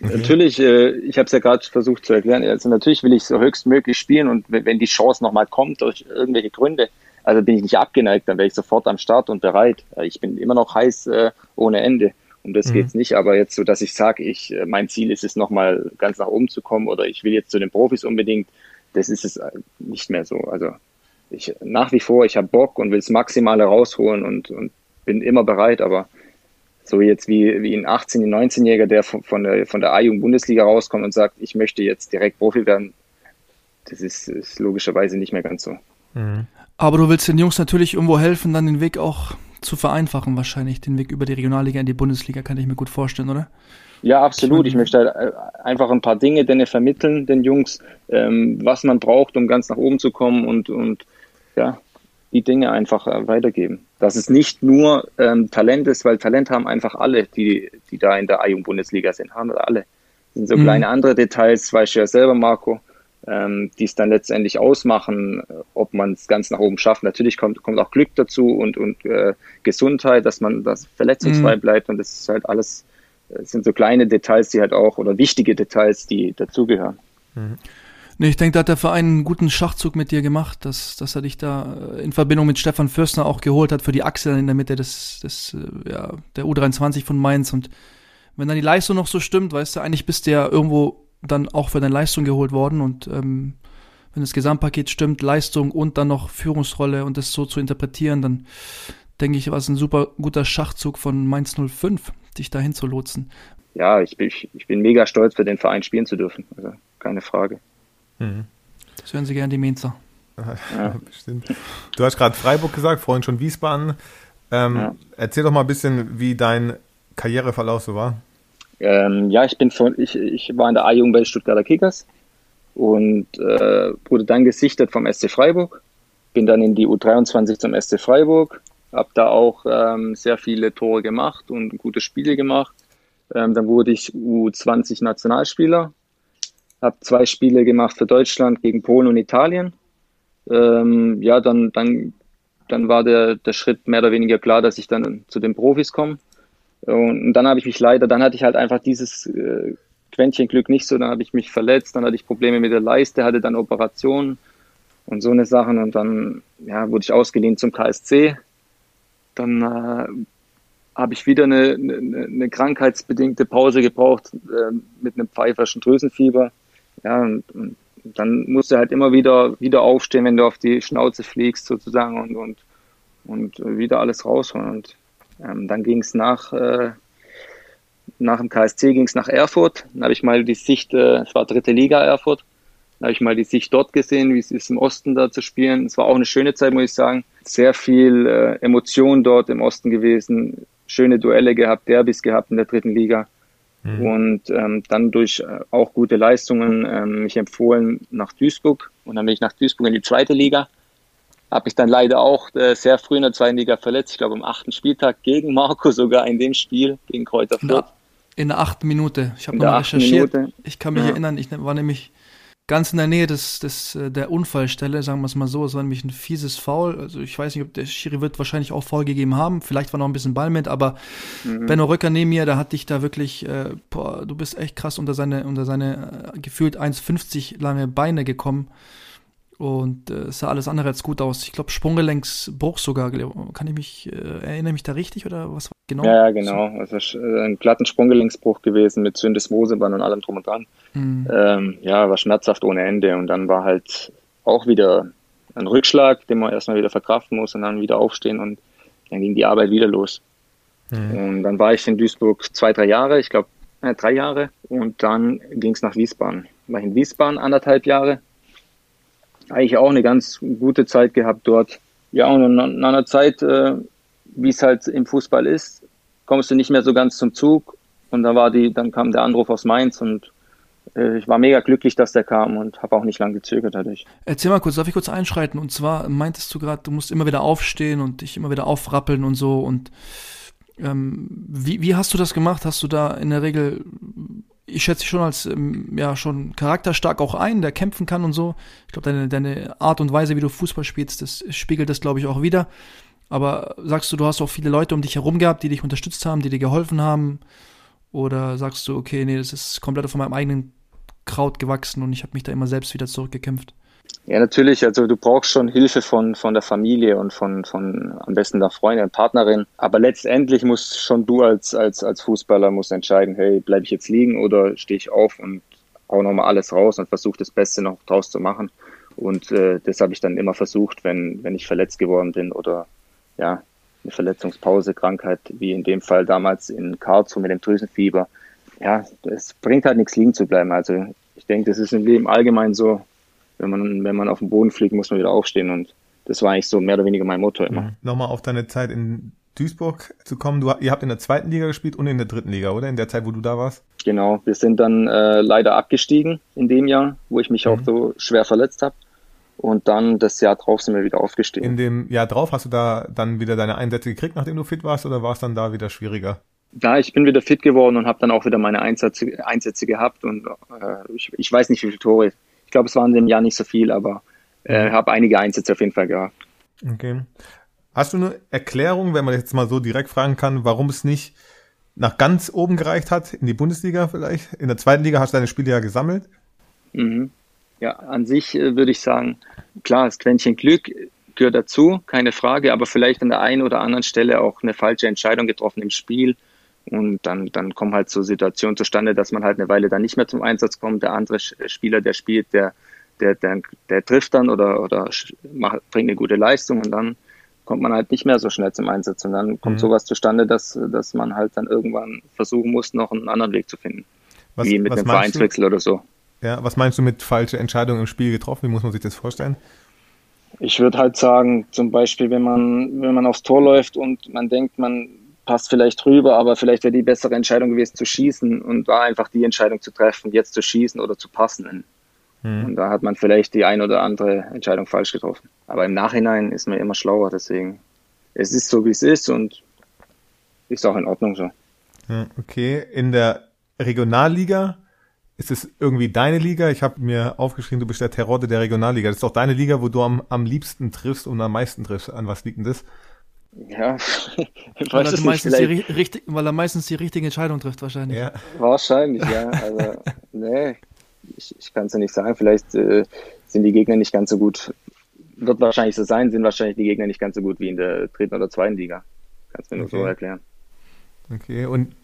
Mhm. Natürlich, äh, ich habe es ja gerade versucht zu erklären, also natürlich will ich so höchstmöglich spielen und wenn die Chance nochmal kommt durch irgendwelche Gründe, also bin ich nicht abgeneigt, dann wäre ich sofort am Start und bereit. Ich bin immer noch heiß äh, ohne Ende. Um das mhm. geht's nicht, aber jetzt so, dass ich sage, ich, äh, mein Ziel ist es nochmal ganz nach oben zu kommen oder ich will jetzt zu den Profis unbedingt, das ist es nicht mehr so. Also ich nach wie vor, ich habe Bock und will das Maximale rausholen und, und bin immer bereit, aber so jetzt wie, wie ein 18-, 19-Jähriger, der von der, von der A-Jugend-Bundesliga rauskommt und sagt, ich möchte jetzt direkt Profi werden, das ist, ist logischerweise nicht mehr ganz so. Mhm. Aber du willst den Jungs natürlich irgendwo helfen, dann den Weg auch zu vereinfachen, wahrscheinlich, den Weg über die Regionalliga in die Bundesliga, kann ich mir gut vorstellen, oder? Ja, absolut. Ich möchte halt äh, einfach ein paar Dinge denen vermitteln, den Jungs, ähm, was man braucht, um ganz nach oben zu kommen und, und ja, die Dinge einfach äh, weitergeben. Dass es nicht nur ähm, Talent ist, weil Talent haben einfach alle, die, die da in der A-Jugend-Bundesliga sind, haben alle. Das sind so mhm. kleine andere Details, weißt du ja selber, Marco, ähm, die es dann letztendlich ausmachen, äh, ob man es ganz nach oben schafft. Natürlich kommt, kommt auch Glück dazu und, und äh, Gesundheit, dass man das verletzungsfrei mhm. bleibt und das ist halt alles es sind so kleine Details, die halt auch, oder wichtige Details, die dazugehören. Mhm. Nee, ich denke, da hat der Verein einen guten Schachzug mit dir gemacht, dass, dass er dich da äh, in Verbindung mit Stefan Fürstner auch geholt hat für die Achse in der Mitte des, des äh, ja, der U23 von Mainz. Und wenn dann die Leistung noch so stimmt, weißt du, eigentlich bist du ja irgendwo dann auch für deine Leistung geholt worden. Und ähm, wenn das Gesamtpaket stimmt, Leistung und dann noch Führungsrolle und das so zu interpretieren, dann denke ich, war es ein super guter Schachzug von Mainz 05, dich dahin zu lotsen. Ja, ich bin, ich, bin mega stolz, für den Verein spielen zu dürfen. Also keine Frage. Mhm. Das hören Sie gerne die Mainzer. Ja. Bestimmt. Du hast gerade Freiburg gesagt, vorhin schon Wiesbaden. Ähm, ja. Erzähl doch mal ein bisschen, wie dein Karriereverlauf so war. Ähm, ja, ich bin von, ich, ich war in der A-Jugend bei Stuttgarter Kickers und äh, wurde dann gesichtet vom SC Freiburg. Bin dann in die U23 zum SC Freiburg, habe da auch ähm, sehr viele Tore gemacht und gute Spiele gemacht. Ähm, dann wurde ich U20 Nationalspieler, habe zwei Spiele gemacht für Deutschland gegen Polen und Italien. Ähm, ja, dann, dann, dann war der, der Schritt mehr oder weniger klar, dass ich dann zu den Profis komme. Und, und dann habe ich mich leider, dann hatte ich halt einfach dieses äh, Quäntchen Glück nicht so, dann habe ich mich verletzt, dann hatte ich Probleme mit der Leiste, hatte dann Operationen und so eine Sachen und dann ja, wurde ich ausgeliehen zum KSC, dann äh, habe ich wieder eine, eine, eine, krankheitsbedingte Pause gebraucht äh, mit einem pfeiferschen Drüsenfieber. Ja, und, und dann musst du halt immer wieder, wieder aufstehen, wenn du auf die Schnauze fliegst sozusagen und, und, und wieder alles rausholen. Und ähm, dann ging es nach, äh, nach dem KSC ging nach Erfurt. Dann habe ich mal die Sicht, äh, es war dritte Liga Erfurt, dann habe ich mal die Sicht dort gesehen, wie es ist im Osten da zu spielen. Es war auch eine schöne Zeit, muss ich sagen. Sehr viel äh, Emotion dort im Osten gewesen, schöne Duelle gehabt, Derbys gehabt in der dritten Liga. Mhm. Und ähm, dann durch äh, auch gute Leistungen ähm, mich empfohlen nach Duisburg. Und dann bin ich nach Duisburg in die zweite Liga. Habe ich dann leider auch äh, sehr früh in der zweiten Liga verletzt. Ich glaube am achten Spieltag gegen Marco sogar in dem Spiel gegen Kräuter Fürth. In der achten Minute. Ich habe nochmal recherchiert. Minute. Ich kann mich ja. erinnern, ich war nämlich ganz in der Nähe des, des, äh, der Unfallstelle, sagen wir es mal so. Es war nämlich ein fieses Foul. Also ich weiß nicht, ob der Schiri wird wahrscheinlich auch Foul gegeben haben. Vielleicht war noch ein bisschen Ball mit, aber mhm. Benno Röcker neben mir, da hat dich da wirklich, äh, boah, du bist echt krass unter seine, unter seine äh, gefühlt 1,50 lange Beine gekommen. Und äh, es sah alles andere als gut aus. Ich glaube, Sprunggelenksbruch sogar. Kann ich mich, äh, erinnere mich da richtig oder was war genau? Ja, genau. Also äh, ein glatten Sprunggelenksbruch gewesen mit Syndesmoseband und allem drum und dran. Mhm. Ähm, ja, war schmerzhaft ohne Ende. Und dann war halt auch wieder ein Rückschlag, den man erstmal wieder verkraften muss und dann wieder aufstehen und dann ging die Arbeit wieder los. Mhm. Und dann war ich in Duisburg zwei, drei Jahre, ich glaube äh, drei Jahre. Und dann ging es nach Wiesbaden. War ich in Wiesbaden anderthalb Jahre eigentlich auch eine ganz gute Zeit gehabt dort. Ja, und nach einer Zeit, äh, wie es halt im Fußball ist, kommst du nicht mehr so ganz zum Zug. Und da war die, dann kam der Anruf aus Mainz und äh, ich war mega glücklich, dass der kam und habe auch nicht lange gezögert dadurch. Erzähl mal kurz, darf ich kurz einschreiten? Und zwar meintest du gerade, du musst immer wieder aufstehen und dich immer wieder aufrappeln und so. Und ähm, wie, wie hast du das gemacht? Hast du da in der Regel ich schätze dich schon als ähm, ja schon charakterstark auch ein, der kämpfen kann und so. Ich glaube, deine, deine Art und Weise, wie du Fußball spielst, das spiegelt das, glaube ich, auch wieder. Aber sagst du, du hast auch viele Leute um dich herum gehabt, die dich unterstützt haben, die dir geholfen haben? Oder sagst du, okay, nee, das ist komplett von meinem eigenen Kraut gewachsen und ich habe mich da immer selbst wieder zurückgekämpft? Ja, natürlich. Also du brauchst schon Hilfe von, von der Familie und von, von am besten der Freundin, Partnerin. Aber letztendlich musst schon du als, als, als Fußballer musst entscheiden, hey, bleibe ich jetzt liegen oder stehe ich auf und hau nochmal alles raus und versuche das Beste noch draus zu machen. Und äh, das habe ich dann immer versucht, wenn, wenn ich verletzt geworden bin oder ja, eine Verletzungspause, Krankheit, wie in dem Fall damals in Karlsruhe mit dem Drüsenfieber. Ja, es bringt halt nichts liegen zu bleiben. Also ich denke, das ist im Leben allgemein so, wenn man, wenn man auf den Boden fliegt, muss man wieder aufstehen und das war eigentlich so mehr oder weniger mein Motto immer. Mhm. Nochmal auf deine Zeit in Duisburg zu kommen. Du, ihr habt in der zweiten Liga gespielt und in der dritten Liga, oder? In der Zeit, wo du da warst? Genau, wir sind dann äh, leider abgestiegen in dem Jahr, wo ich mich mhm. auch so schwer verletzt habe. Und dann das Jahr drauf sind wir wieder aufgestiegen. In dem Jahr drauf hast du da dann wieder deine Einsätze gekriegt, nachdem du fit warst, oder war es dann da wieder schwieriger? Ja, ich bin wieder fit geworden und habe dann auch wieder meine Einsätze, Einsätze gehabt und äh, ich, ich weiß nicht, wie viele Tore. Ich glaube, es waren in dem Jahr nicht so viel, aber äh, habe einige Einsätze auf jeden Fall gehabt. Okay. Hast du eine Erklärung, wenn man jetzt mal so direkt fragen kann, warum es nicht nach ganz oben gereicht hat, in die Bundesliga vielleicht? In der zweiten Liga hast du deine Spiele ja gesammelt. Mhm. Ja, an sich äh, würde ich sagen, klar, das Quäntchen Glück gehört dazu, keine Frage, aber vielleicht an der einen oder anderen Stelle auch eine falsche Entscheidung getroffen im Spiel. Und dann, dann kommen halt so Situationen zustande, dass man halt eine Weile dann nicht mehr zum Einsatz kommt. Der andere Spieler, der spielt, der, der, der, der trifft dann oder, oder macht, bringt eine gute Leistung und dann kommt man halt nicht mehr so schnell zum Einsatz. Und dann kommt mhm. sowas zustande, dass, dass man halt dann irgendwann versuchen muss, noch einen anderen Weg zu finden. Was, wie mit einem Vereinswechsel oder so. Ja, was meinst du mit falsche Entscheidungen im Spiel getroffen? Wie muss man sich das vorstellen? Ich würde halt sagen, zum Beispiel, wenn man, wenn man aufs Tor läuft und man denkt, man passt vielleicht rüber, aber vielleicht wäre die bessere Entscheidung gewesen zu schießen und da einfach die Entscheidung zu treffen, jetzt zu schießen oder zu passen. Mhm. Und da hat man vielleicht die ein oder andere Entscheidung falsch getroffen. Aber im Nachhinein ist man immer schlauer, deswegen es ist so, wie es ist und ist auch in Ordnung so. Okay, in der Regionalliga ist es irgendwie deine Liga? Ich habe mir aufgeschrieben, du bist der Terodde der Regionalliga. Das ist doch deine Liga, wo du am, am liebsten triffst und am meisten triffst. An was liegt denn das? Ja, ich weiß weil, er meistens die, richtig, weil er meistens die richtige Entscheidung trifft, wahrscheinlich. Ja. Wahrscheinlich, ja. Also, nee, ich, ich kann es ja nicht sagen. Vielleicht äh, sind die Gegner nicht ganz so gut. Wird wahrscheinlich so sein, sind wahrscheinlich die Gegner nicht ganz so gut wie in der dritten oder zweiten Liga. Kannst du mir okay. nur so erklären. Okay, und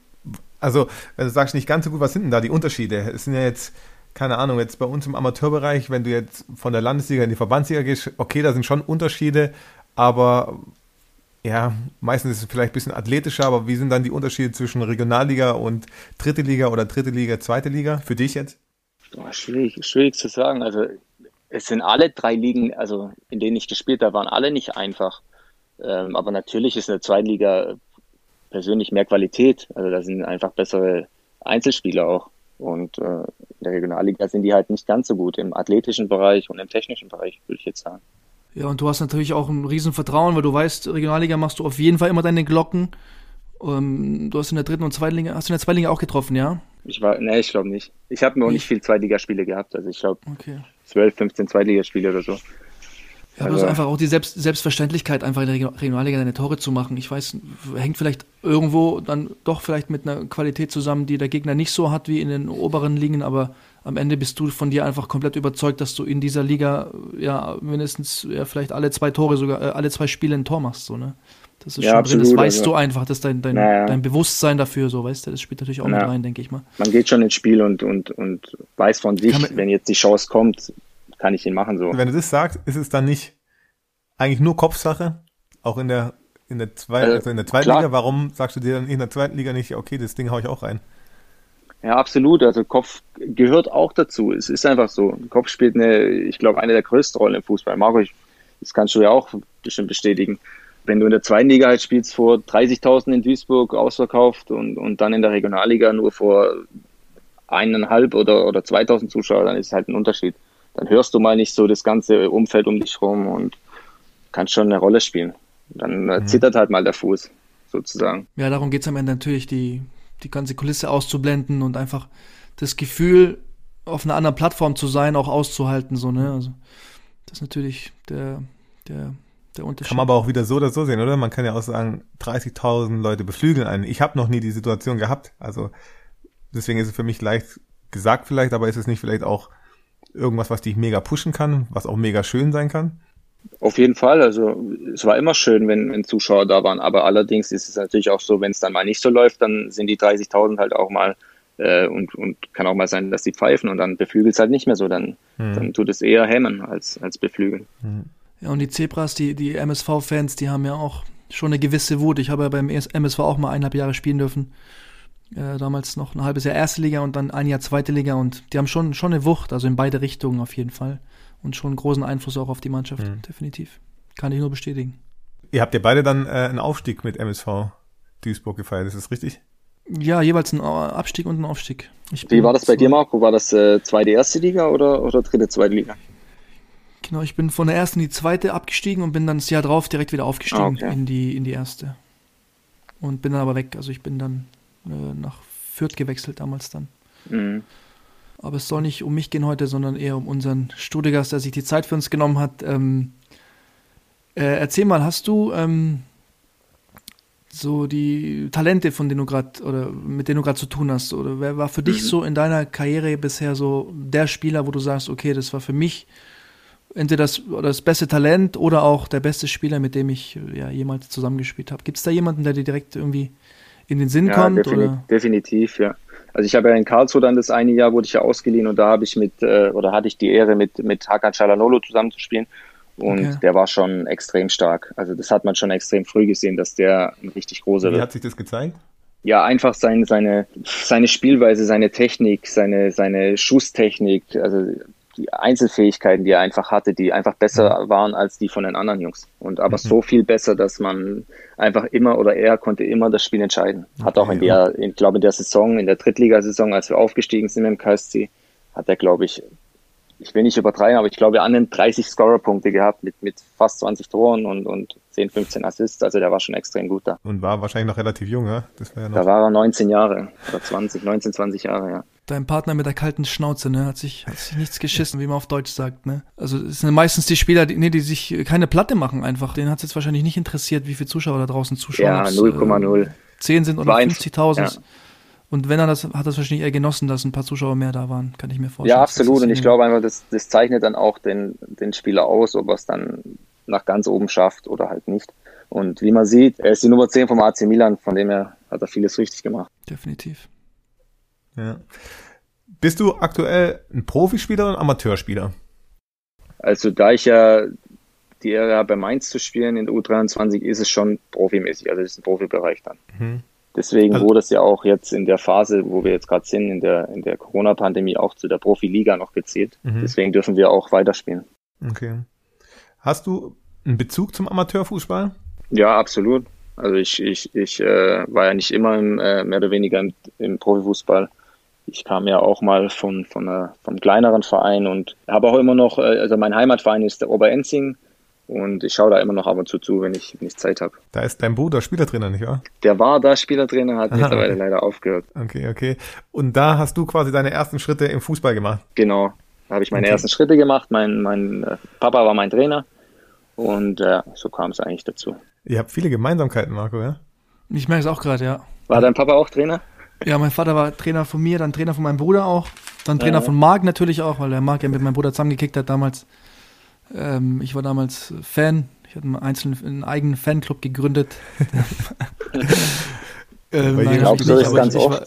also, wenn du sagst, nicht ganz so gut, was sind denn da die Unterschiede? Es sind ja jetzt, keine Ahnung, jetzt bei uns im Amateurbereich, wenn du jetzt von der Landesliga in die Verbandsliga gehst, okay, da sind schon Unterschiede, aber ja, meistens ist es vielleicht ein bisschen athletischer, aber wie sind dann die Unterschiede zwischen Regionalliga und dritte Liga oder dritte Liga, zweite Liga für dich jetzt? Oh, schwierig, schwierig zu sagen. Also es sind alle drei Ligen, also in denen ich gespielt habe, waren alle nicht einfach. Ähm, aber natürlich ist eine Zweitliga persönlich mehr Qualität. Also da sind einfach bessere Einzelspieler auch. Und äh, in der Regionalliga sind die halt nicht ganz so gut im athletischen Bereich und im technischen Bereich, würde ich jetzt sagen. Ja, und du hast natürlich auch ein Riesenvertrauen, weil du weißt, Regionalliga machst du auf jeden Fall immer deine Glocken. Ähm, du hast in der dritten und zweiten Liga, hast du in der zweiten Liga auch getroffen, ja? Ich war, nee, ich glaube nicht. Ich habe noch nicht viel Zweitligaspiele gehabt. Also ich glaube okay. 12, 15 Zweitligaspiele oder so. Ja, also, einfach auch die Selbst Selbstverständlichkeit, einfach in der Regionalliga deine Tore zu machen. Ich weiß, hängt vielleicht irgendwo dann doch vielleicht mit einer Qualität zusammen, die der Gegner nicht so hat wie in den oberen Ligen, aber am Ende bist du von dir einfach komplett überzeugt, dass du in dieser Liga ja mindestens ja, vielleicht alle zwei Tore sogar, äh, alle zwei Spiele ein Tor machst, so, ne? Das ist ja, schon absolut, drin, das weißt also, du einfach, dass dein, dein, naja. dein Bewusstsein dafür, so, weißt du, das spielt natürlich auch naja. mit rein, denke ich mal. Man geht schon ins Spiel und, und, und weiß von sich, man, wenn jetzt die Chance kommt, kann ich ihn machen, so. Wenn du das sagst, ist es dann nicht eigentlich nur Kopfsache? Auch in der, in der, zwei, äh, also in der zweiten klar. Liga? Warum sagst du dir dann in der zweiten Liga nicht, okay, das Ding hau ich auch rein? Ja, absolut. Also Kopf gehört auch dazu. Es ist einfach so. Kopf spielt eine, ich glaube, eine der größten Rollen im Fußball. Marco, ich, das kannst du ja auch bestimmt bestätigen. Wenn du in der zweiten Liga halt spielst vor 30.000 in Duisburg ausverkauft und, und dann in der Regionalliga nur vor eineinhalb oder, oder 2.000 Zuschauer, dann ist halt ein Unterschied. Dann hörst du mal nicht so das ganze Umfeld um dich rum und kannst schon eine Rolle spielen. Dann äh, mhm. zittert halt mal der Fuß, sozusagen. Ja, darum geht es am Ende natürlich, die, die ganze Kulisse auszublenden und einfach das Gefühl, auf einer anderen Plattform zu sein, auch auszuhalten, so, ne? Also, das ist natürlich der, der, der Unterschied. Kann man aber auch wieder so oder so sehen, oder? Man kann ja auch sagen, 30.000 Leute beflügeln einen. Ich habe noch nie die Situation gehabt. Also, deswegen ist es für mich leicht gesagt vielleicht, aber ist es nicht vielleicht auch irgendwas, was dich mega pushen kann, was auch mega schön sein kann? Auf jeden Fall. Also es war immer schön, wenn, wenn Zuschauer da waren. Aber allerdings ist es natürlich auch so, wenn es dann mal nicht so läuft, dann sind die 30.000 halt auch mal Äh, und, und kann auch mal sein, dass die pfeifen und dann beflügelt es halt nicht mehr so. Dann, mhm. dann tut es eher hemmen als, als beflügeln. Mhm. Ja, und die Zebras, die, die MSV-Fans, die haben ja auch schon eine gewisse Wut. Ich habe ja beim MSV auch mal eineinhalb Jahre spielen dürfen. Äh, damals noch ein halbes Jahr erste Liga und dann ein Jahr zweite Liga und die haben schon, schon eine Wucht, also in beide Richtungen auf jeden Fall. Und schon einen großen Einfluss auch auf die Mannschaft, mhm. definitiv. Kann ich nur bestätigen. Ihr habt ja beide dann äh, einen Aufstieg mit MSV Duisburg gefeiert, ist das richtig? Ja, jeweils ein Abstieg und ein Aufstieg. Wie war das bei dir, Marco? War das äh, zweite, erste Liga oder, oder dritte, zweite Liga? Genau, ich bin von der ersten in die zweite abgestiegen und bin dann das Jahr drauf direkt wieder aufgestiegen ah, okay. in, die, in die erste. Und bin dann aber weg. Also ich bin dann äh, nach Fürth gewechselt damals dann. Mhm. Aber es soll nicht um mich gehen heute, sondern eher um unseren Studiogast, der sich die Zeit für uns genommen hat. Ähm, äh, erzähl mal, hast du ähm, so die Talente, von denen du gerade oder mit denen du gerade zu tun hast, oder wer war für mhm. dich so in deiner Karriere bisher so der Spieler, wo du sagst, okay, das war für mich entweder das, das beste Talent oder auch der beste Spieler, mit dem ich ja jemals zusammengespielt habe. Gibt es da jemanden, der dir direkt irgendwie in den Sinn ja, kommt? Definitiv, definitiv, ja. Also ich habe ja in Karlsruhe dann das eine Jahr wurde ich ja ausgeliehen und da habe ich mit äh, oder hatte ich die Ehre mit mit Hakan Chalanolo zusammenzuspielen und okay. der war schon extrem stark. Also das hat man schon extrem früh gesehen, dass der ein richtig großer wird. Wie hat sich das gezeigt? Ja, einfach sein, seine, seine Spielweise, seine Technik, seine, seine Schusstechnik, also die Einzelfähigkeiten, die er einfach hatte, die einfach besser mhm. waren als die von den anderen Jungs. Und aber mhm. so viel besser, dass man einfach immer oder er konnte immer das Spiel entscheiden. Hat auch in der, ich glaube in der Saison, in der Drittligasaison, als wir aufgestiegen sind im KSC, hat er, glaube ich, ich will nicht übertreiben, aber ich glaube, an den 30 Scorer-Punkte gehabt mit, mit fast 20 Toren und, und 10, 15 Assists. Also der war schon extrem gut da. Und war wahrscheinlich noch relativ jung, ja? Das war ja noch da war er 19 Jahre oder 20, 19, 20 Jahre, ja. Dein Partner mit der kalten Schnauze, ne, hat sich, hat sich nichts geschissen, wie man auf Deutsch sagt, ne? Also es sind meistens die Spieler, die, nee, die sich keine Platte machen einfach. Den hat es jetzt wahrscheinlich nicht interessiert, wie viele Zuschauer da draußen zuschauen. Ja, 0,0. Äh, 10 sind oder 50.000. Ja. Und wenn er das, hat das wahrscheinlich eher genossen, dass ein paar Zuschauer mehr da waren, kann ich mir vorstellen. Ja, absolut. Und ich glaube einfach, das, das zeichnet dann auch den, den Spieler aus, ob er es dann nach ganz oben schafft oder halt nicht. Und wie man sieht, er ist die Nummer 10 vom AC Milan, von dem her hat er vieles richtig gemacht. Definitiv. Ja. Bist du aktuell ein Profispieler oder ein Amateurspieler? Also da ich ja die Ehre habe, bei Mainz zu spielen in der U23, ist es schon profimäßig. Also das ist ein Profibereich dann. Mhm. Deswegen also, wurde es ja auch jetzt in der Phase, wo wir jetzt gerade sind, in der, in der Corona-Pandemie auch zu der Profiliga noch gezählt. Mhm. Deswegen dürfen wir auch weiterspielen. Okay. Hast du einen Bezug zum Amateurfußball? Ja, absolut. Also ich, ich, ich äh, war ja nicht immer im, äh, mehr oder weniger im, im Profifußball. Ich kam ja auch mal von, von, einer, vom kleineren Verein und habe auch immer noch, äh, also mein Heimatverein ist der Oberenzing und ich schaue da immer noch ab und zu zu, wenn ich, wenn ich Zeit habe. Da ist dein Bruder Spielertrainer, nicht wahr? Der war da Spielertrainer, hat Aha, mittlerweile okay. leider aufgehört. Okay, okay. Und da hast du quasi deine ersten Schritte im Fußball gemacht? Genau. Da habe ich meine okay. ersten Schritte gemacht. Mein, mein äh, Papa war mein Trainer. Und äh, so kam es eigentlich dazu. Ihr habt viele Gemeinsamkeiten, Marco, ja? Ich merke es auch gerade, ja. War dein Papa auch Trainer? Ja, mein Vater war Trainer von mir, dann Trainer von meinem Bruder auch. Dann Trainer ja. von Marc natürlich auch, weil der Marc ja mit meinem Bruder zusammengekickt hat damals. Ähm, ich war damals Fan. Ich hatte einen, einzelnen, einen eigenen Fanclub gegründet. ähm, nein, glaubst du, das ganz ich, oft? war,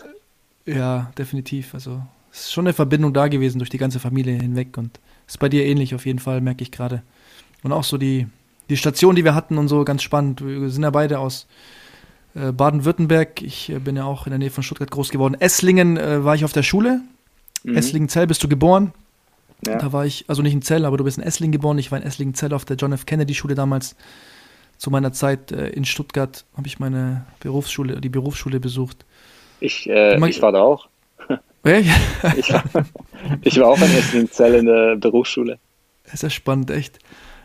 ja, definitiv. Also es ist schon eine Verbindung da gewesen durch die ganze Familie hinweg und ist bei dir ähnlich auf jeden Fall, merke ich gerade. Und auch so die, die Station, die wir hatten und so, ganz spannend. Wir sind ja beide aus äh, Baden-Württemberg. Ich äh, bin ja auch in der Nähe von Stuttgart groß geworden. Esslingen äh, war ich auf der Schule. Mhm. Esslingen-Zell bist du geboren. Ja. Da war ich, also nicht in Zell, aber du bist in Esslingen geboren. Ich war in Esslingen-Zell auf der John F. Kennedy-Schule damals. Zu meiner Zeit äh, in Stuttgart habe ich meine Berufsschule, die Berufsschule besucht. Ich, äh, ich war da auch. ich, war, ich war auch in Esslingen-Zell in der Berufsschule. Das ist ja spannend, echt.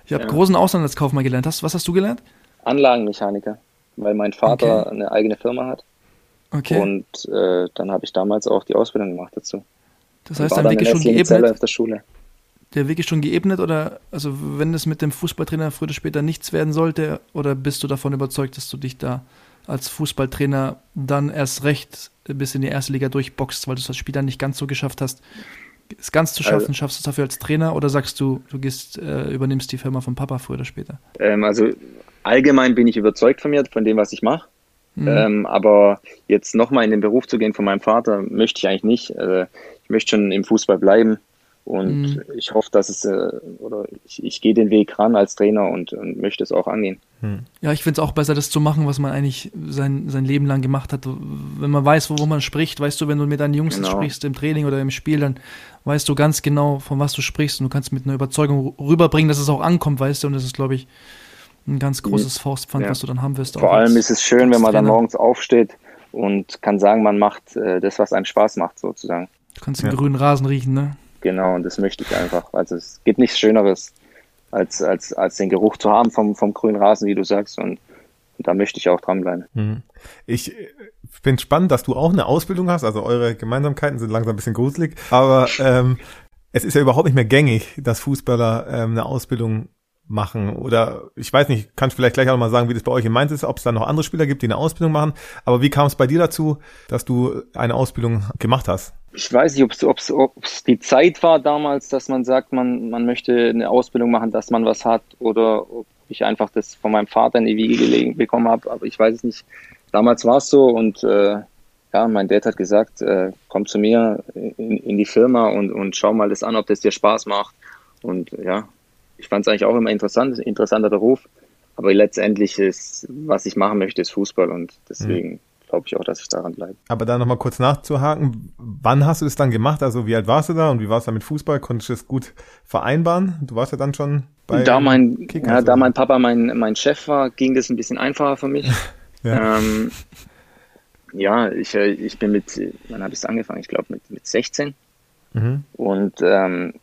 Ich habe ja. großen Auslandskaufmann gelernt. Hast, was hast du gelernt? Anlagenmechaniker, weil mein Vater okay. eine eigene Firma hat. Okay. Und äh, dann habe ich damals auch die Ausbildung gemacht dazu. Das heißt, dein Weg ist schon geebnet? Der. Der Weg ist schon geebnet oder also wenn es mit dem Fußballtrainer früher oder später nichts werden sollte oder bist du davon überzeugt, dass du dich da als Fußballtrainer dann erst recht bis in die erste Liga durchboxst, weil du es als Spieler nicht ganz so geschafft hast, es ganz zu schaffen? Also, Schaffst du es dafür als Trainer oder sagst du, du gehst, äh, übernimmst die Firma von Papa früher oder später? Ähm, also allgemein bin ich überzeugt von mir, von dem, was ich mache. Mhm. Ähm, aber jetzt nochmal in den Beruf zu gehen von meinem Vater, möchte ich eigentlich nicht. Äh, ich möchte schon im Fußball bleiben. Und mhm. ich hoffe, dass es, äh, oder ich, ich gehe den Weg ran als Trainer und, und möchte es auch angehen. Mhm. Ja, ich finde es auch besser, das zu machen, was man eigentlich sein, sein Leben lang gemacht hat. Wenn man weiß, wo, man spricht, weißt du, wenn du mit deinen Jungs genau. sprichst im Training oder im Spiel, dann weißt du ganz genau, von was du sprichst und du kannst mit einer Überzeugung rüberbringen, dass es auch ankommt, weißt du, und das ist, glaube ich, ein ganz großes Faustpfand, ja. was du dann haben wirst. Vor allem ist es schön, wenn man dann morgens aufsteht und kann sagen, man macht äh, das, was einem Spaß macht, sozusagen. Du kannst den ja. grünen Rasen riechen, ne? Genau, und das möchte ich einfach. Also es gibt nichts Schöneres, als, als, als den Geruch zu haben vom, vom grünen Rasen, wie du sagst. Und, und da möchte ich auch dranbleiben. Mhm. Ich äh, finde spannend, dass du auch eine Ausbildung hast. Also eure Gemeinsamkeiten sind langsam ein bisschen gruselig. Aber ähm, es ist ja überhaupt nicht mehr gängig, dass Fußballer ähm, eine Ausbildung machen oder ich weiß nicht, kannst vielleicht gleich auch mal sagen, wie das bei euch in Mainz ist, ob es da noch andere Spieler gibt, die eine Ausbildung machen. Aber wie kam es bei dir dazu, dass du eine Ausbildung gemacht hast? Ich weiß nicht, ob es die Zeit war damals, dass man sagt, man, man möchte eine Ausbildung machen, dass man was hat oder ob ich einfach das von meinem Vater in die Wiege gelegen bekommen habe, aber ich weiß es nicht. Damals war es so und äh, ja, mein Dad hat gesagt, äh, komm zu mir in, in die Firma und, und schau mal das an, ob das dir Spaß macht. Und ja, ich fand es eigentlich auch immer interessant, interessanter Beruf. Aber letztendlich ist, was ich machen möchte, ist Fußball und deswegen mhm. glaube ich auch, dass ich daran bleibe. Aber da nochmal kurz nachzuhaken, wann hast du das dann gemacht? Also wie alt warst du da und wie war es da mit Fußball? Konntest du das gut vereinbaren? Du warst ja dann schon bei Da mein, Kickers, ja, da mein Papa mein, mein Chef war, ging das ein bisschen einfacher für mich. ja. Ähm, ja, ich, äh, ich bin mit, wann habe ich es angefangen? Ich glaube mit, mit 16. Mhm. Und ähm,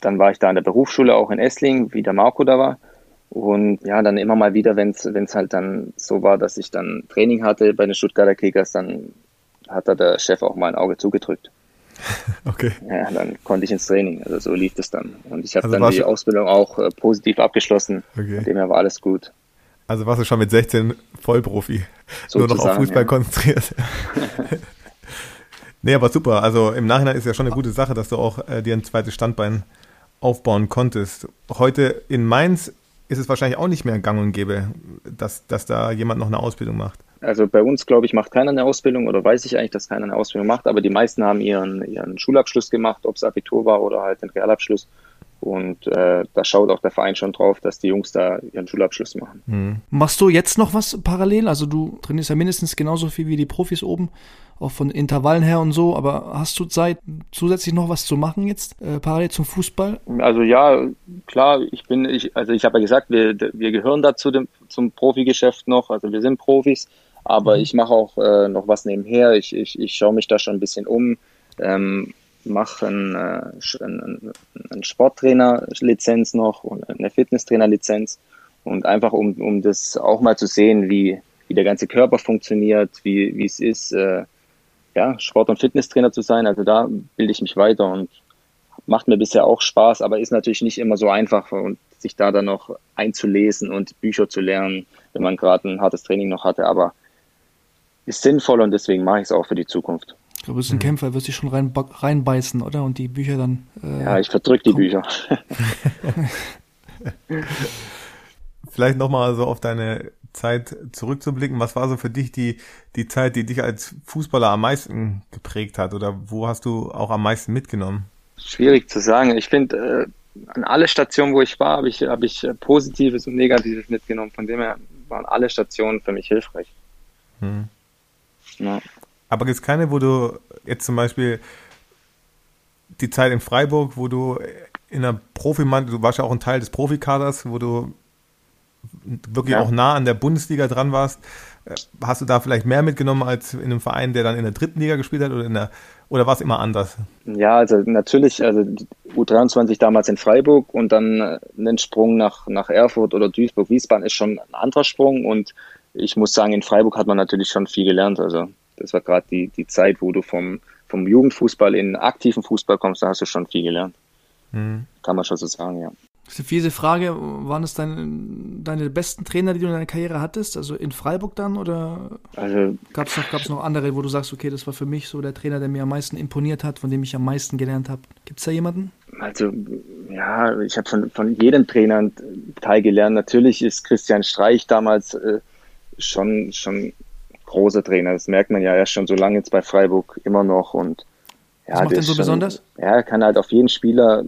dann war ich da in der Berufsschule auch in Essling, wie der Marco da war. Und ja, dann immer mal wieder, wenn es halt dann so war, dass ich dann Training hatte bei den Stuttgarter Kickers, dann hat da der Chef auch mal ein Auge zugedrückt. Okay. Ja, dann konnte ich ins Training. Also so lief das dann. Und ich habe also dann die Ausbildung auch äh, positiv abgeschlossen. Okay. Dem her war alles gut. Also warst du schon mit 16 Vollprofi. So Nur noch auf Fußball ja. konzentriert. nee, aber super. Also im Nachhinein ist ja schon eine gute Sache, dass du auch äh, dir ein zweites Standbein aufbauen konntest. Heute in Mainz ist es wahrscheinlich auch nicht mehr gang und gäbe, dass, dass da jemand noch eine Ausbildung macht. Also bei uns, glaube ich, macht keiner eine Ausbildung oder weiß ich eigentlich, dass keiner eine Ausbildung macht, aber die meisten haben ihren, ihren Schulabschluss gemacht, ob es Abitur war oder halt den Realabschluss. Und äh, da schaut auch der Verein schon drauf, dass die Jungs da ihren Schulabschluss machen. Mhm. Machst du jetzt noch was parallel? Also du trainierst ja mindestens genauso viel wie die Profis oben, auch von Intervallen her und so, aber hast du Zeit, zusätzlich noch was zu machen jetzt, äh, parallel zum Fußball? Also ja, klar, ich bin, ich, also ich habe ja gesagt, wir, wir gehören dazu dem, zum Profigeschäft noch, also wir sind Profis, aber mhm. ich mache auch äh, noch was nebenher, ich, ich, ich schaue mich da schon ein bisschen um. Ähm, mache äh, ein, ein Sporttrainer-Lizenz noch und eine Fitnesstrainer-Lizenz und einfach um, um das auch mal zu sehen, wie, wie der ganze Körper funktioniert, wie, wie es ist, äh, ja, Sport- und Fitnesstrainer zu sein. Also da bilde ich mich weiter und macht mir bisher auch Spaß, aber ist natürlich nicht immer so einfach und sich da dann noch einzulesen und Bücher zu lernen, wenn man gerade ein hartes Training noch hatte, aber ist sinnvoll und deswegen mache ich es auch für die Zukunft. Du bist ein mhm. Kämpfer, wirst dich schon rein, reinbeißen, oder? Und die Bücher dann. Äh, ja, ich verdrück die Bücher. Vielleicht nochmal so auf deine Zeit zurückzublicken. Was war so für dich die, die Zeit, die dich als Fußballer am meisten geprägt hat? Oder wo hast du auch am meisten mitgenommen? Schwierig zu sagen. Ich finde, äh, an alle Stationen, wo ich war, habe ich, hab ich Positives und Negatives mitgenommen. Von dem her waren alle Stationen für mich hilfreich. Hm. Ja. Aber gibt es keine, wo du jetzt zum Beispiel die Zeit in Freiburg, wo du in der Profimann, du warst ja auch ein Teil des Profikaders, wo du wirklich ja. auch nah an der Bundesliga dran warst. Äh, hast du da vielleicht mehr mitgenommen als in einem Verein, der dann in der dritten Liga gespielt hat oder in der oder war es immer anders? Ja, also natürlich, also U23 damals in Freiburg und dann einen Sprung nach, nach Erfurt oder Duisburg, Wiesbaden ist schon ein anderer Sprung und ich muss sagen, in Freiburg hat man natürlich schon viel gelernt. Also das war gerade die, die Zeit, wo du vom, vom Jugendfußball in aktiven Fußball kommst, da hast du schon viel gelernt. Mhm. Kann man schon so sagen, ja. Das ist eine fiese Frage. Waren es deine, deine besten Trainer, die du in deiner Karriere hattest? Also in Freiburg dann oder also, gab es noch, gab's noch andere, wo du sagst, okay, das war für mich so der Trainer, der mir am meisten imponiert hat, von dem ich am meisten gelernt habe? Gibt es da jemanden? Also ja, ich habe von, von jedem Trainer einen Teil gelernt. Natürlich ist Christian Streich damals äh, schon, schon großer Trainer. Das merkt man ja erst schon so lange jetzt bei Freiburg immer noch. Und ja, Was macht denn so schon- besonders? Ja, er kann halt auf jeden Spieler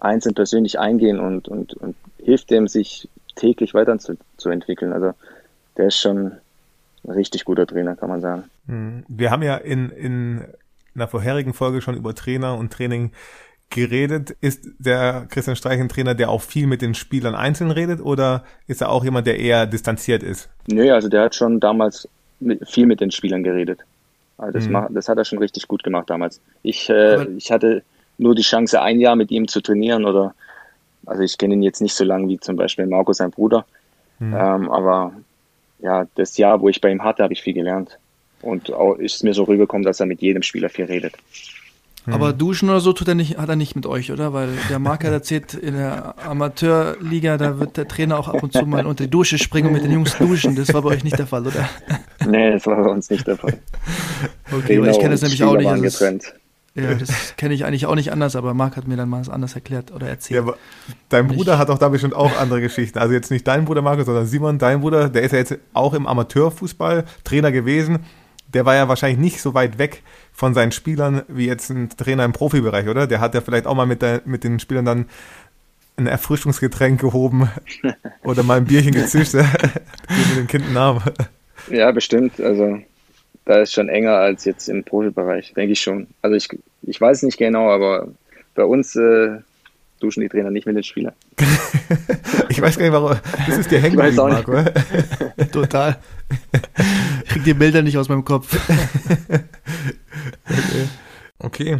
einzeln persönlich eingehen und, und, und hilft dem, sich täglich weiterzuentwickeln. Zu entwickeln. also der ist schon ein richtig guter Trainer, kann man sagen. Hm. Wir haben ja in, in einer vorherigen Folge schon über Trainer und Training geredet. Ist der Christian Streich ein Trainer, der auch viel mit den Spielern einzeln redet oder ist er auch jemand, der eher distanziert ist? Nö, also der hat schon damals mit, viel mit den Spielern geredet. Also das, Mhm. macht, das hat er schon richtig gut gemacht damals. Ich, äh, ich hatte nur die Chance, ein Jahr mit ihm zu trainieren oder also ich kenne ihn jetzt nicht so lange wie zum Beispiel Marco, sein Bruder. Mhm. Ähm, aber ja, das Jahr, wo ich bei ihm hatte, habe ich viel gelernt. Und auch ist mir so rübergekommen, dass er mit jedem Spieler viel redet. Aber duschen oder so tut er nicht, hat er nicht mit euch, oder? Weil der Marc hat erzählt, in der Amateurliga, da wird der Trainer auch ab und zu mal unter die Dusche springen und mit den Jungs duschen. Das war bei euch nicht der Fall, oder? Nee, das war bei uns nicht der Fall. Okay, aber ich kenne das nämlich auch nicht. Also das, getrennt. ja, das kenne ich eigentlich auch nicht anders, aber Marc hat mir dann mal was anderes erklärt oder Ja, erzählt. aber dein Bruder hat auch da bestimmt auch andere Geschichten. Also jetzt nicht dein Bruder Markus, sondern Simon, dein Bruder, der ist ja jetzt auch im Amateurfußball Trainer gewesen. Der war ja wahrscheinlich nicht so weit weg von seinen Spielern wie jetzt ein Trainer im Profibereich, oder? Der hat ja vielleicht auch mal mit, der, mit den Spielern dann ein Erfrischungsgetränk gehoben oder mal ein Bierchen gezischt, ja, die mit den Kindern haben. Ja, bestimmt. Also da ist schon enger als jetzt im Profibereich, denke ich schon. Also ich, ich weiß nicht genau, aber bei uns äh, duschen die Trainer nicht mit den Spielern. Ich weiß gar nicht, warum. Das ist dir hängen geblieben, Marco. Äh, Total. Ich krieg die Bilder nicht aus meinem Kopf. Okay.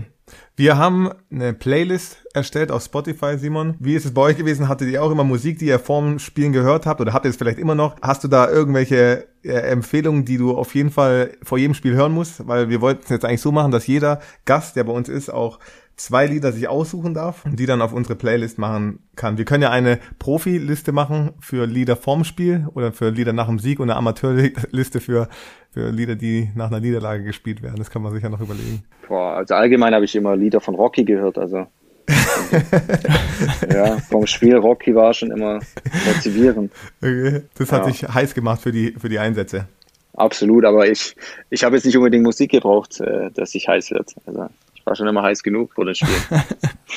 Wir haben eine Playlist erstellt auf Spotify, Simon. Wie ist es bei euch gewesen? Hattet ihr auch immer Musik, die ihr vorm Spielen gehört habt? Oder habt ihr es vielleicht immer noch? Hast du da irgendwelche äh, Empfehlungen, die du auf jeden Fall vor jedem Spiel hören musst? Weil wir wollten es jetzt eigentlich so machen, dass jeder Gast, der bei uns ist, auch zwei Lieder sich aussuchen darf und die dann auf unsere Playlist machen kann. Wir können ja eine Profiliste machen für Lieder vorm Spiel oder für Lieder nach dem Sieg und eine Amateurliste für, für Lieder, die nach einer Niederlage gespielt werden. Das kann man sich ja noch überlegen. Boah, also allgemein habe ich immer Lieder von Rocky gehört. Also ja, vom Spiel Rocky war schon immer motivierend. Okay. Das hat Ja. dich heiß gemacht für die, für die Einsätze. Absolut, aber ich, ich habe jetzt nicht unbedingt Musik gebraucht, äh, dass ich heiß wird. Also war schon immer heiß genug vor dem Spiel.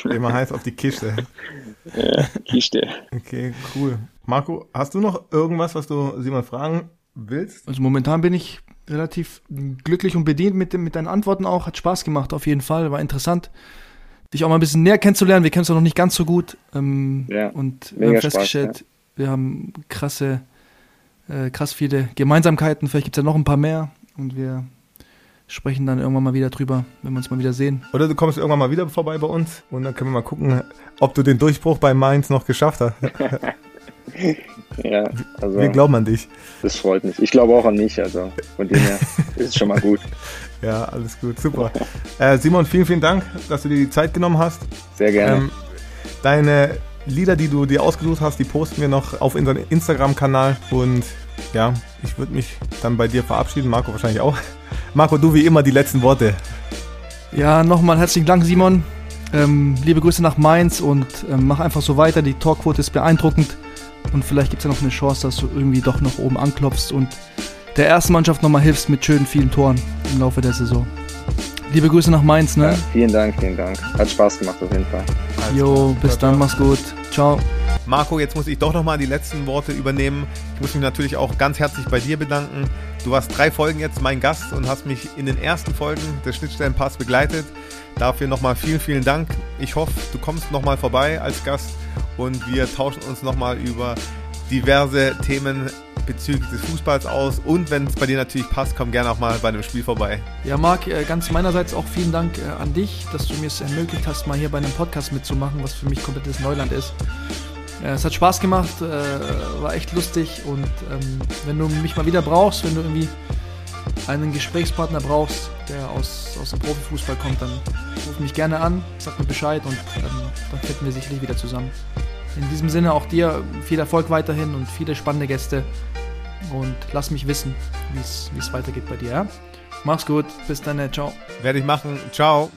Immer heiß auf die Kiste. ja, Kiste. Okay, cool. Marco, hast du noch irgendwas, was du Simon fragen willst? Also momentan bin ich relativ glücklich und bedient mit, dem, mit deinen Antworten auch. Hat Spaß gemacht auf jeden Fall, war interessant, dich auch mal ein bisschen näher kennenzulernen. Wir kennen uns ja noch nicht ganz so gut. Ähm, Ja, und wir haben Spaß, festgestellt, wir haben krasse, äh, krass viele Gemeinsamkeiten. Vielleicht gibt es ja noch ein paar mehr. Und wir sprechen dann irgendwann mal wieder drüber, wenn wir uns mal wieder sehen. Oder du kommst irgendwann mal wieder vorbei bei uns und dann können wir mal gucken, ob du den Durchbruch bei Mainz noch geschafft hast. Ja, also Wir glauben an dich. das freut mich. Ich glaube auch an mich, also von dem her ist es schon mal gut. Ja, alles gut, super. Äh, Simon, vielen, vielen Dank, dass du dir die Zeit genommen hast. Sehr gerne. Ähm, deine Lieder, die du dir ausgesucht hast, die posten wir noch auf unseren Instagram-Kanal. Und ja, ich würde mich dann bei dir verabschieden. Marco wahrscheinlich auch. Marco, du wie immer die letzten Worte. Ja, nochmal herzlichen Dank, Simon. Ähm, liebe Grüße nach Mainz und ähm, mach einfach so weiter. Die Torquote ist beeindruckend. Und vielleicht gibt es ja noch eine Chance, dass du irgendwie doch noch oben anklopfst und der ersten Mannschaft nochmal hilfst mit schönen vielen Toren im Laufe der Saison. Liebe Grüße nach Mainz, Ja, ne? vielen Dank, vielen Dank. Hat Spaß gemacht auf jeden Fall. Jo, bis dann, mach's gut. Ciao. Marco, jetzt muss ich doch nochmal die letzten Worte übernehmen. Ich muss mich natürlich auch ganz herzlich bei dir bedanken. Du warst drei Folgen jetzt mein Gast und hast mich in den ersten Folgen des Schnittstellenpass begleitet. Dafür nochmal vielen, vielen Dank. Ich hoffe, du kommst nochmal vorbei als Gast und wir tauschen uns nochmal über diverse Themen bezüglich des Fußballs aus. Und wenn es bei dir natürlich passt, komm gerne auch mal bei einem Spiel vorbei. Ja, Marc, äh, ganz meinerseits auch vielen Dank äh, an dich, dass du mir es ermöglicht hast, mal hier bei einem Podcast mitzumachen, was für mich komplettes Neuland ist. Äh, Es hat Spaß gemacht, äh, war echt lustig und ähm, wenn du mich mal wieder brauchst, wenn du irgendwie einen Gesprächspartner brauchst, der aus, aus dem Profifußball kommt, dann ruf mich gerne an, sag mir Bescheid und ähm, dann finden wir sicherlich wieder zusammen. In diesem Sinne auch dir viel Erfolg weiterhin und viele spannende Gäste und lass mich wissen, wie es weitergeht bei dir. Ja? Mach's gut, bis dann, ciao. Werde ich machen. Ciao.